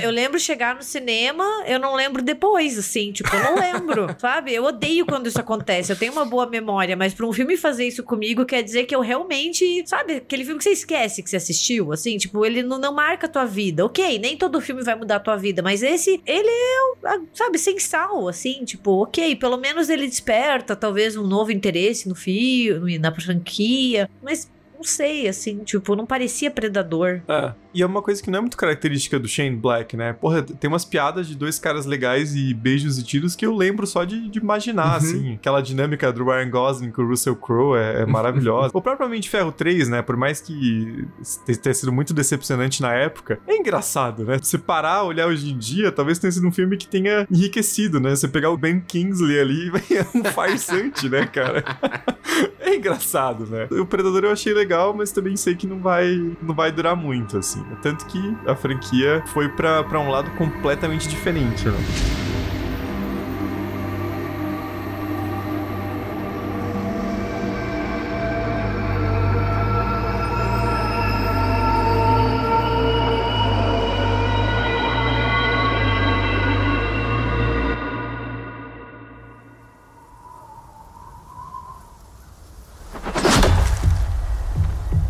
Eu lembro chegar no cinema, eu não lembro depois, assim, tipo, eu não lembro, sabe? Eu odeio quando isso acontece. Eu tenho uma boa memória, mas pra um filme fazer isso comigo quer dizer que eu realmente, sabe, aquele filme que você esquece que você assistiu, assim, tipo, ele não, não marca a tua vida. Ok, nem todo filme vai mudar a tua vida, mas esse, ele é, sabe, sem sal, assim, tipo, ok, pelo menos ele desperta talvez um novo interesse no filme, na franquia, mas. Não sei, assim, tipo, não parecia predador. É. E é uma coisa que não é muito característica do Shane Black, né? Porra, tem umas piadas de dois caras legais e beijos e tiros que eu lembro só de, de imaginar, Uhum. assim. Aquela dinâmica do Ryan Gosling com o Russell Crowe é, é maravilhosa. o próprio Homem de Ferro 3, né? Por mais que te- tenha sido muito decepcionante na época, é engraçado, né? Se parar, olhar hoje em dia, talvez tenha sido um filme que tenha enriquecido, né? Você pegar o Ben Kingsley ali, é um farsante, né, cara? É engraçado, né? O Predador eu achei legal, mas também sei que não vai, não vai durar muito, assim. Tanto que a franquia foi pra um lado completamente diferente, né?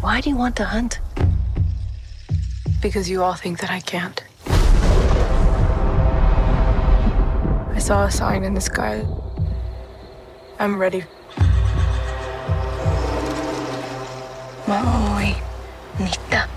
Why do you want to hunt? Because you all think that I can't. I saw a sign in the sky. I'm ready. Maui, Nita.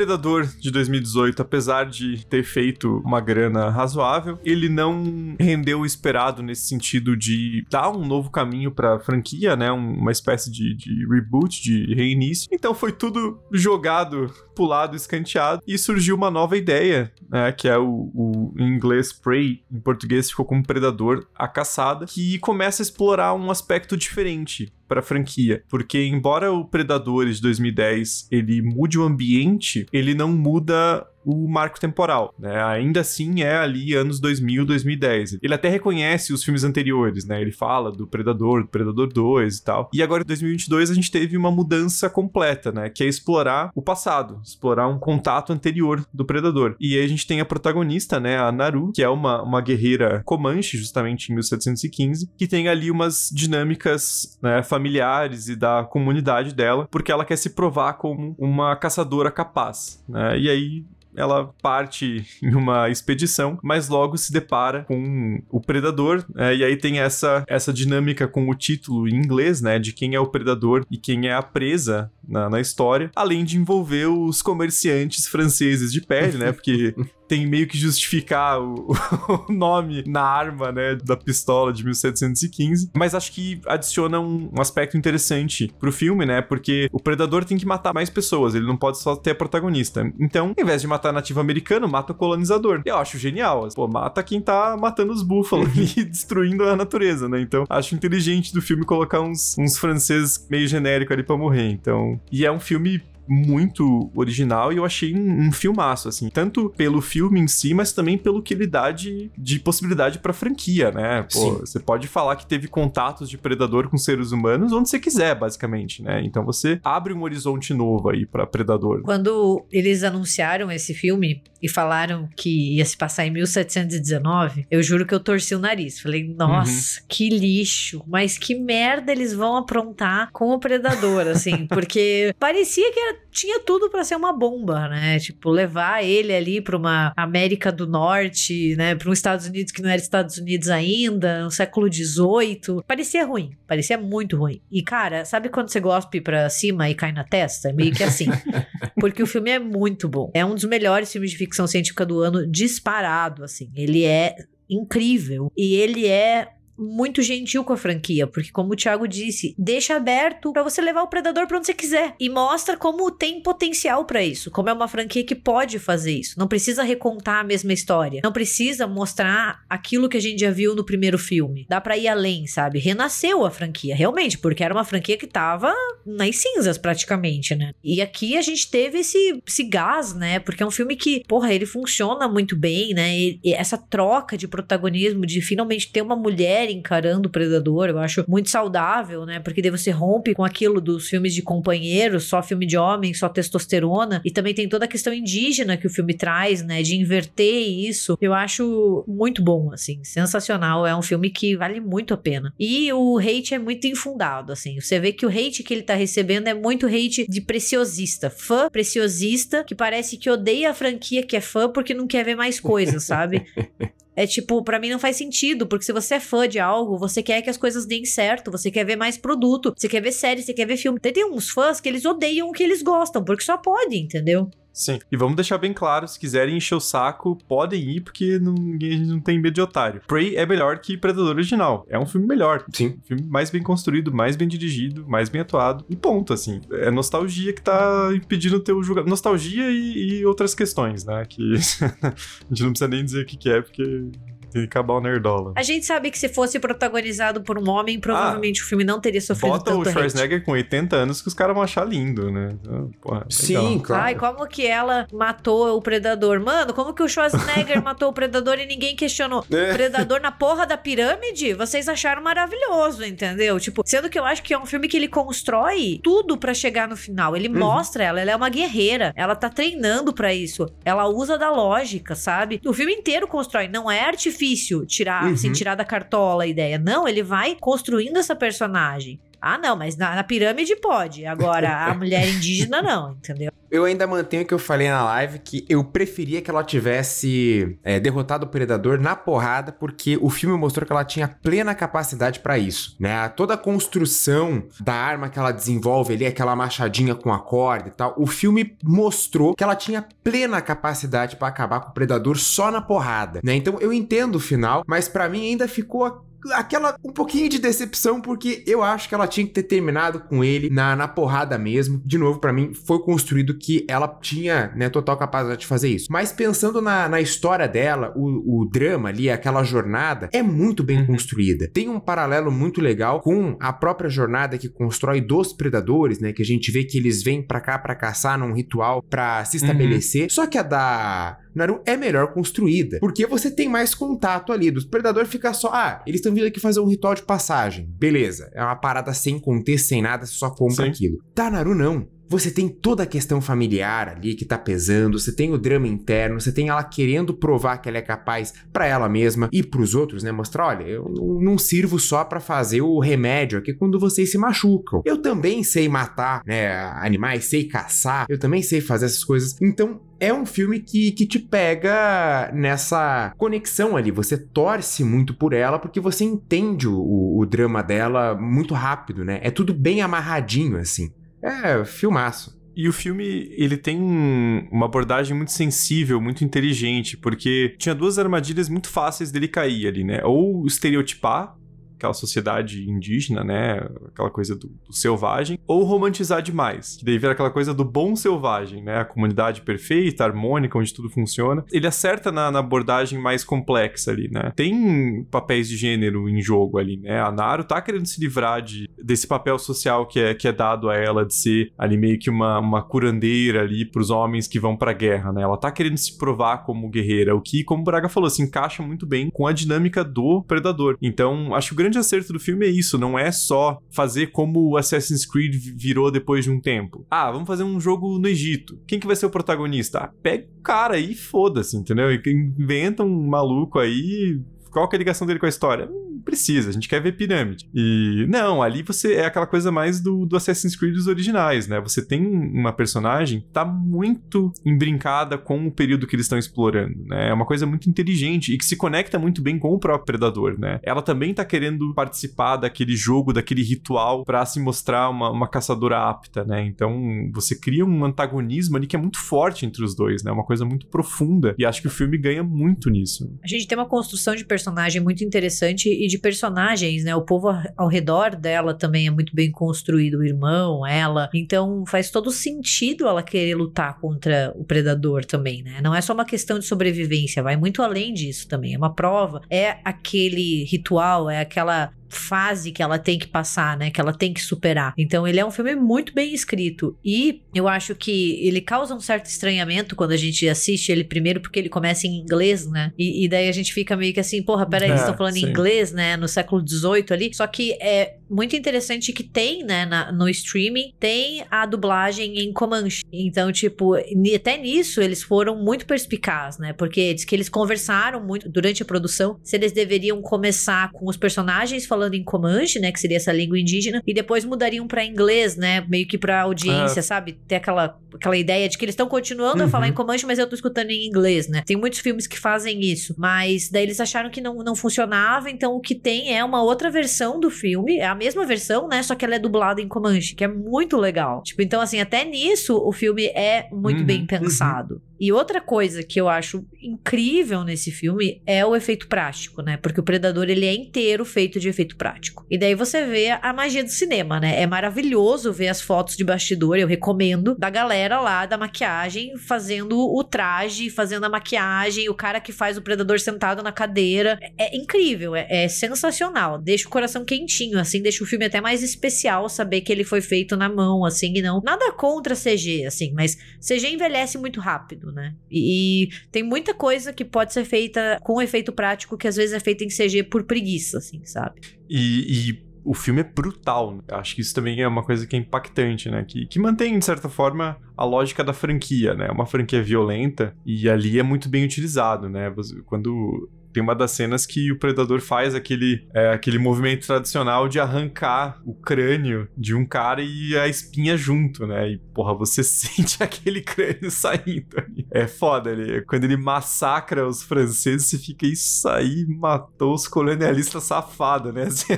Predador de 2018, apesar de ter feito uma grana razoável, ele não rendeu o esperado nesse sentido de dar um novo caminho pra franquia, né? Um- Uma espécie de, de reboot, de reinício. Então foi tudo jogado pro lado, escanteado, e surgiu uma nova ideia, né? Que é o, o em inglês Prey, em português ficou como Predador, a caçada, que começa a explorar um aspecto diferente para a franquia, porque embora o Predadores de 2010 ele mude o ambiente, ele não muda o marco temporal, né? Ainda assim é ali anos 2000, 2010. Ele até reconhece os filmes anteriores, né? Ele fala do Predador, do Predador 2 e tal. E agora em 2022 a gente teve uma mudança completa, né? Que é explorar o passado, explorar um contato anterior do Predador. E aí a gente tem a protagonista, né? A Naru, que é uma, uma guerreira Comanche, justamente em 1715, que tem ali umas dinâmicas né, familiares e da comunidade dela, porque ela quer se provar como uma caçadora capaz, né? E aí ela parte em uma expedição, mas logo se depara com o predador, né, e aí tem essa, essa dinâmica com o título em inglês, né, de quem é o predador e quem é a presa na, na história, além de envolver os comerciantes franceses de pele, né, porque tem meio que justificar o, o nome na arma, né, da pistola de 1715, mas acho que adiciona um, um aspecto interessante pro filme, né, porque o predador tem que matar mais pessoas, ele não pode só ter a protagonista. Então, ao invés de matar nativo americano, mata o colonizador. Eu acho genial. Pô, mata quem tá matando os búfalos e destruindo a natureza, né? Então, acho inteligente do filme colocar uns, uns franceses meio genérico ali pra morrer. Então, e é um filme muito original e eu achei um, um filmaço, assim. Tanto pelo filme em si, mas também pelo que ele dá de, de possibilidade pra franquia, né? Pô, Sim. você pode falar que teve contatos de predador com seres humanos onde você quiser, basicamente, né? Então você abre um horizonte novo aí pra predador. Quando eles anunciaram esse filme e falaram que ia se passar em 1719, eu juro que eu torci o nariz. Falei, nossa, que lixo, mas que merda eles vão aprontar com o Predador, assim, porque parecia que era- tinha tudo pra ser uma bomba, né? Tipo, levar ele ali pra uma América do Norte, né? Pra um Estados Unidos que não era Estados Unidos ainda, no século XVIII. Parecia ruim, parecia muito ruim. E, cara, sabe quando você gospe pra cima e cai na testa? É meio que assim. Porque o filme é muito bom. É um dos melhores filmes de ficção científica do ano, disparado, assim. Ele é incrível. E ele é muito gentil com a franquia, porque como o Thiago disse, deixa aberto pra você levar o predador pra onde você quiser e mostra como tem potencial pra isso, como é uma franquia que pode fazer isso. Não precisa recontar a mesma história, não precisa mostrar aquilo que a gente já viu no primeiro filme. Dá pra ir além, sabe? Renasceu a franquia, realmente, porque era uma franquia que tava nas cinzas praticamente, né? E aqui a gente teve esse, esse gás, né? Porque é um filme que, porra, ele funciona muito bem, né? E, e essa troca de protagonismo, de finalmente ter uma mulher encarando o predador, eu acho muito saudável, né? Porque daí você rompe com aquilo dos filmes de companheiros, só filme de homem, só testosterona. E também tem toda a questão indígena que o filme traz, né? De inverter isso. Eu acho muito bom, assim, sensacional. É um filme que vale muito a pena. E o hate é muito infundado, assim. Você vê que o hate que ele tá recebendo é muito hate de preciosista. Fã preciosista que parece que odeia a franquia que é fã porque não quer ver mais coisas, sabe? É tipo, pra mim não faz sentido, porque se você é fã de algo, você quer que as coisas deem certo, você quer ver mais produto, você quer ver série, você quer ver filme. Tem, tem uns fãs que eles odeiam o que eles gostam, porque só pode, entendeu? Sim. E vamos deixar bem claro, se quiserem encher o saco, podem ir, porque não, a gente não tem medo de otário. Prey é melhor que Predador original. É um filme melhor. Sim. Um filme mais bem construído, mais bem dirigido, mais bem atuado. E ponto, assim. É nostalgia que tá impedindo o teu julgamento. Nostalgia e, e outras questões, né? Que a gente não precisa nem dizer o que, que é, porque tem que acabar o nerdola. A gente sabe que se fosse protagonizado por um homem, provavelmente o filme não teria sofrido Bota tanto o hate. Schwarzenegger com 80 anos que os caras vão achar lindo, né? Então, porra, legal. Sim, claro. Ai, como que ela matou o predador? Mano, como que o Schwarzenegger matou o predador e ninguém questionou? É. Predador na porra da pirâmide? Vocês acharam maravilhoso, entendeu? Tipo, sendo que eu acho que é um filme que ele constrói tudo pra chegar no final. Ele mostra ela, ela é uma guerreira. Ela tá treinando pra isso. Ela usa da lógica, sabe? O filme inteiro constrói, não é artifício tirar, Uhum. assim, tirar da cartola a ideia. Não, ele vai construindo essa personagem. Ah, não, mas na, na pirâmide pode. Agora, a mulher indígena não, entendeu? Eu ainda mantenho o que eu falei na live, que eu preferia que ela tivesse é, derrotado o Predador na porrada, porque o filme mostrou que ela tinha plena capacidade pra isso, né? Toda a construção da arma que ela desenvolve ali, aquela machadinha com a corda e tal, o filme mostrou que ela tinha plena capacidade pra acabar com o Predador só na porrada, né? Então eu entendo o final, mas pra mim ainda ficou aquela um pouquinho de decepção porque eu acho que ela tinha que ter terminado com ele na, na porrada mesmo. De novo, pra mim foi construído que ela tinha, né, total capacidade de fazer isso. Mas pensando na, na história dela, o, o drama ali, aquela jornada é muito bem construída. Tem um paralelo muito legal com a própria jornada que constrói dos predadores, né, que a gente vê que eles vêm pra cá pra caçar num ritual pra se estabelecer. Só que a da Naru é melhor construída, porque você tem mais contato ali. Dos predadores fica só, ah, eles estão vindo aqui fazer um ritual de passagem. Beleza, é uma parada sem contexto, sem nada, você só compra Sim. aquilo. Da Naru não. Você tem toda a questão familiar ali que tá pesando, você tem o drama interno, você tem ela querendo provar que ela é capaz pra ela mesma e pros outros, né? Mostrar, olha, eu não, sirvo só pra fazer o remédio aqui quando vocês se machucam. Eu também sei matar, né, animais, sei caçar, eu também sei fazer essas coisas. Então, é um filme que, que te pega nessa conexão ali. Você torce muito por ela porque você entende o, o drama dela muito rápido, né? É tudo bem amarradinho, assim. É, filmaço. E o filme, ele tem um- uma abordagem muito sensível, muito inteligente, porque tinha duas armadilhas muito fáceis dele cair ali, né? Ou estereotipar aquela sociedade indígena, né? Aquela coisa do, do, selvagem, ou romantizar demais, que daí vira aquela coisa do bom selvagem, né? A comunidade perfeita, harmônica, onde tudo funciona. Ele acerta na, na abordagem mais complexa ali, né? Tem papéis de gênero em jogo ali, né? A Naru tá querendo se livrar de, desse papel social que é, que é dado a ela de ser ali meio que uma, uma curandeira ali pros homens que vão pra guerra, né? Ela tá querendo se provar como guerreira, o que, como o Braga falou, se encaixa muito bem com a dinâmica do predador. Então, acho que grande acerto do filme é isso, não é só fazer como o Assassin's Creed virou depois de um tempo. Ah, vamos fazer um jogo no Egito. Quem que vai ser o protagonista? Ah, pega o cara aí foda-se, entendeu? Inventa um maluco aí, qual que é a ligação dele com a história? precisa, a gente quer ver pirâmide. E não, ali você é aquela coisa mais do, do Assassin's Creed dos originais, né? Você tem uma personagem que tá muito embrincada com o período que eles estão explorando, né? É uma coisa muito inteligente e que se conecta muito bem com o próprio predador, né? Ela também tá querendo participar daquele jogo, daquele ritual para se mostrar uma, uma caçadora apta, né? Então você cria um antagonismo ali que é muito forte entre os dois, né? Uma coisa muito profunda e acho que o filme ganha muito nisso. A gente tem uma construção de personagem muito interessante e de personagens, né? O povo ao redor dela também é muito bem construído, o irmão, ela. Então faz todo sentido ela querer lutar contra o predador também, né? Não é só uma questão de sobrevivência, vai muito além disso também. É uma prova, é aquele ritual, é aquela fase que ela tem que passar, né? Que ela tem que superar. Então ele é um filme muito bem escrito. E eu acho que ele causa um certo estranhamento quando a gente assiste ele primeiro, porque ele começa em inglês, né? E, e daí a gente fica meio que assim, porra, peraí, eles estão é, falando sim. em inglês, né? No século XVIII ali. Só que é muito interessante que tem, né, na, no streaming, tem a dublagem em Comanche. Então, tipo, até nisso eles foram muito perspicazes, né? Porque diz que eles conversaram muito durante a produção se eles deveriam começar com os personagens falando em Comanche, né, que seria essa língua indígena, e depois mudariam para inglês, né, meio que para audiência, ah. sabe? Ter aquela aquela ideia de que eles estão continuando uhum. a falar em Comanche, mas eu tô escutando em inglês, né? Tem muitos filmes que fazem isso, mas daí eles acharam que não, não funcionava, então o que tem é uma outra versão do filme, é a mesma versão, né, só que ela é dublada em Comanche, que é muito legal. Tipo, então assim, até nisso o filme é muito uhum. bem uhum. pensado. Uhum. E outra coisa que eu acho incrível nesse filme é o efeito prático, né? Porque o Predador ele é inteiro feito de efeito prático. E daí você vê a magia do cinema, né? É maravilhoso ver as fotos de bastidor, eu recomendo, da galera lá da maquiagem fazendo o traje, fazendo a maquiagem, o cara que faz o Predador sentado na cadeira. É, incrível, é, é sensacional. Deixa o coração quentinho, assim, deixa o filme até mais especial saber que ele foi feito na mão, assim, e não. Nada contra CG, assim, mas CG envelhece muito rápido né? E, e, tem muita coisa que pode ser feita com efeito prático que às vezes é feita em CG por preguiça, assim, sabe? E, e o filme é brutal. Acho que isso também é uma coisa que é impactante, né? Que, que mantém, de certa forma, a lógica da franquia, né? Uma franquia violenta e ali é muito bem utilizado, né? Quando tem uma das cenas que o predador faz aquele, é, aquele movimento tradicional de arrancar o crânio de um cara e a espinha junto, né? E, porra, você sente aquele crânio saindo. É foda, ele, quando ele massacra os franceses, você fica, isso aí matou os colonialistas safados, né? Assim,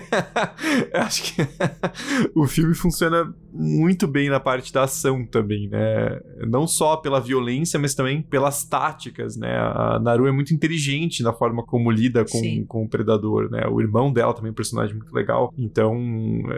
acho que o filme funciona muito bem na parte da ação também, né? Não só pela violência, mas também pelas táticas, né? A Naru é muito inteligente na forma como lida com, com o predador, né? O irmão dela também é um personagem muito legal. Então,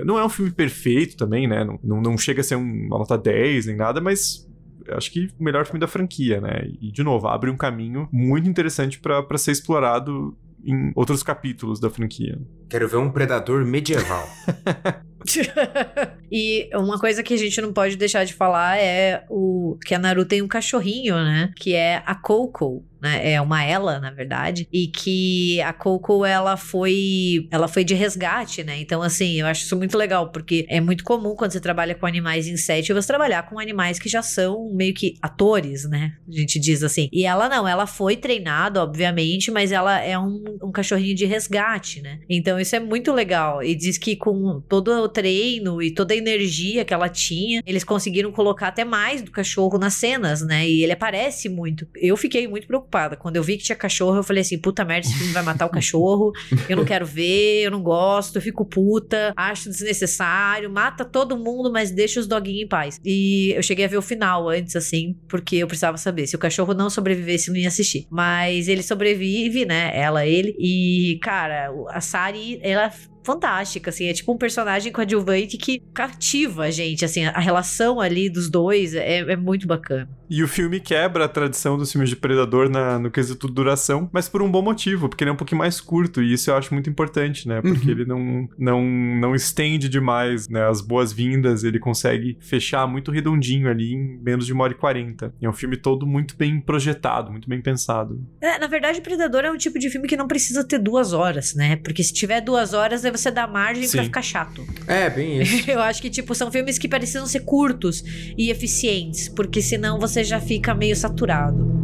não é um filme perfeito também, né? Não, não, não chega a ser uma nota 10 nem nada, mas acho que o melhor filme da franquia, né? E, de novo, abre um caminho muito interessante para ser explorado em outros capítulos da franquia. Quero ver um predador medieval. e uma coisa que a gente não pode deixar de falar é o que a Naru tem um cachorrinho, né? Que é a Coco né? É uma ela, na verdade, e que a Coco ela foi ela foi de resgate, né? Então assim, eu acho isso muito legal, porque é muito comum quando você trabalha com animais em set, você trabalhar com animais que já são meio que atores, né? A gente diz assim. E ela não, ela foi treinada, obviamente, mas ela é um, um cachorrinho de resgate, né? Então isso é muito legal. E diz que com todo treino e toda a energia que ela tinha, eles conseguiram colocar até mais do cachorro nas cenas, né? E ele aparece muito. Eu fiquei muito preocupada. Quando eu vi que tinha cachorro, eu falei assim: puta merda, esse filme vai matar o cachorro. Eu não quero ver, eu não gosto, eu fico puta, acho desnecessário, mata todo mundo, mas deixa os doguinhos em paz. E eu cheguei a ver o final antes, assim, porque eu precisava saber. Se o cachorro não sobrevivesse, não ia assistir. Mas ele sobrevive, né? Ela, ele. E, cara, a Sari, ela fantástica, assim. É tipo um personagem coadjuvante que cativa a gente, assim. A relação ali dos dois é, é muito bacana. E o filme quebra a tradição dos filmes de Predador na, no quesito duração, mas por um bom motivo, porque ele é um pouquinho mais curto, e isso eu acho muito importante, né? Porque Uhum. ele não, não, não estende demais né, as boas-vindas, ele consegue fechar muito redondinho ali em menos de uma hora e quarenta. E é um filme todo muito bem projetado, muito bem pensado. É, na verdade, Predador é um tipo de filme que não precisa ter duas horas, né? Porque se tiver duas horas, aí você dá margem pra Sim. ficar chato. É, bem isso. Eu acho que, tipo, são filmes que precisam ser curtos e eficientes, porque senão você já fica meio saturado.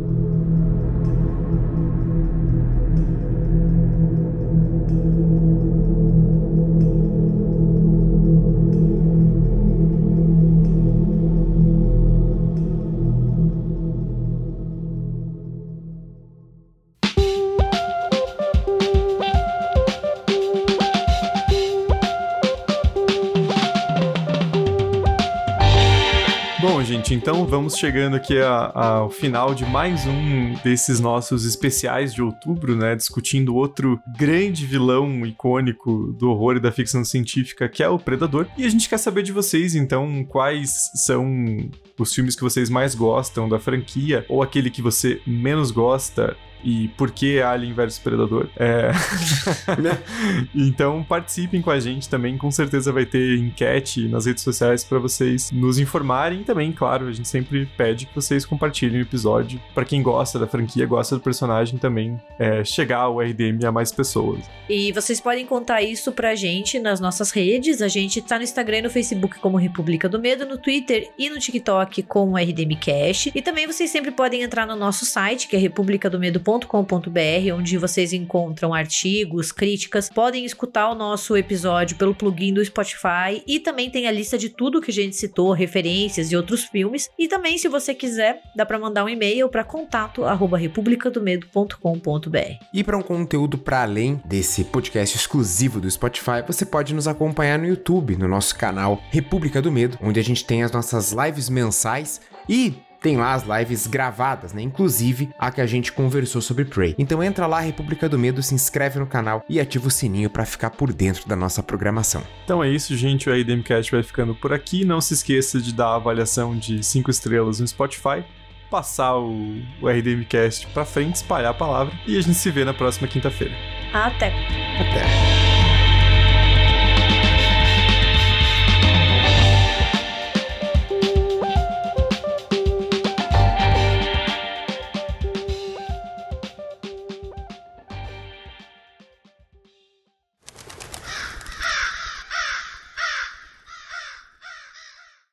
Vamos chegando aqui ao final de mais um desses nossos especiais de outubro, né? Discutindo outro grande vilão icônico do horror e da ficção científica, que é o Predador. E a gente quer saber de vocês, então, quais são os filmes que vocês mais gostam da franquia, ou aquele que você menos gosta. E por que Alien vs Predador? É... então participem com a gente também, com certeza vai ter enquete nas redes sociais para vocês nos informarem e também, claro, a gente sempre pede que vocês compartilhem o episódio para quem gosta da franquia, gosta do personagem também, é, chegar ao RDM a mais pessoas. E vocês podem contar isso pra gente nas nossas redes. A gente tá no Instagram e no Facebook como República do Medo, no Twitter e no TikTok como RDMcast. E também vocês sempre podem entrar no nosso site, que é republicadomedo.com.br, onde vocês encontram artigos, críticas. Podem escutar o nosso episódio pelo plugin do Spotify e também tem a lista de tudo que a gente citou, referências e outros filmes. E também, se você quiser, dá pra mandar um e-mail para contato@republicadomedo.com.br. E para um conteúdo para além desse podcast exclusivo do Spotify, você pode nos acompanhar no YouTube, no nosso canal República do Medo, onde a gente tem as nossas lives mensais e tem lá as lives gravadas, né? Inclusive a que a gente conversou sobre Prey. Então entra lá, República do Medo, se inscreve no canal e ativa o sininho para ficar por dentro da nossa programação. Então é isso, gente. O RDMcast vai ficando por aqui. Não se esqueça de dar a avaliação de 5 estrelas no Spotify, passar o, o RDMcast pra frente, espalhar a palavra e a gente se vê na próxima quinta-feira. Até! Até!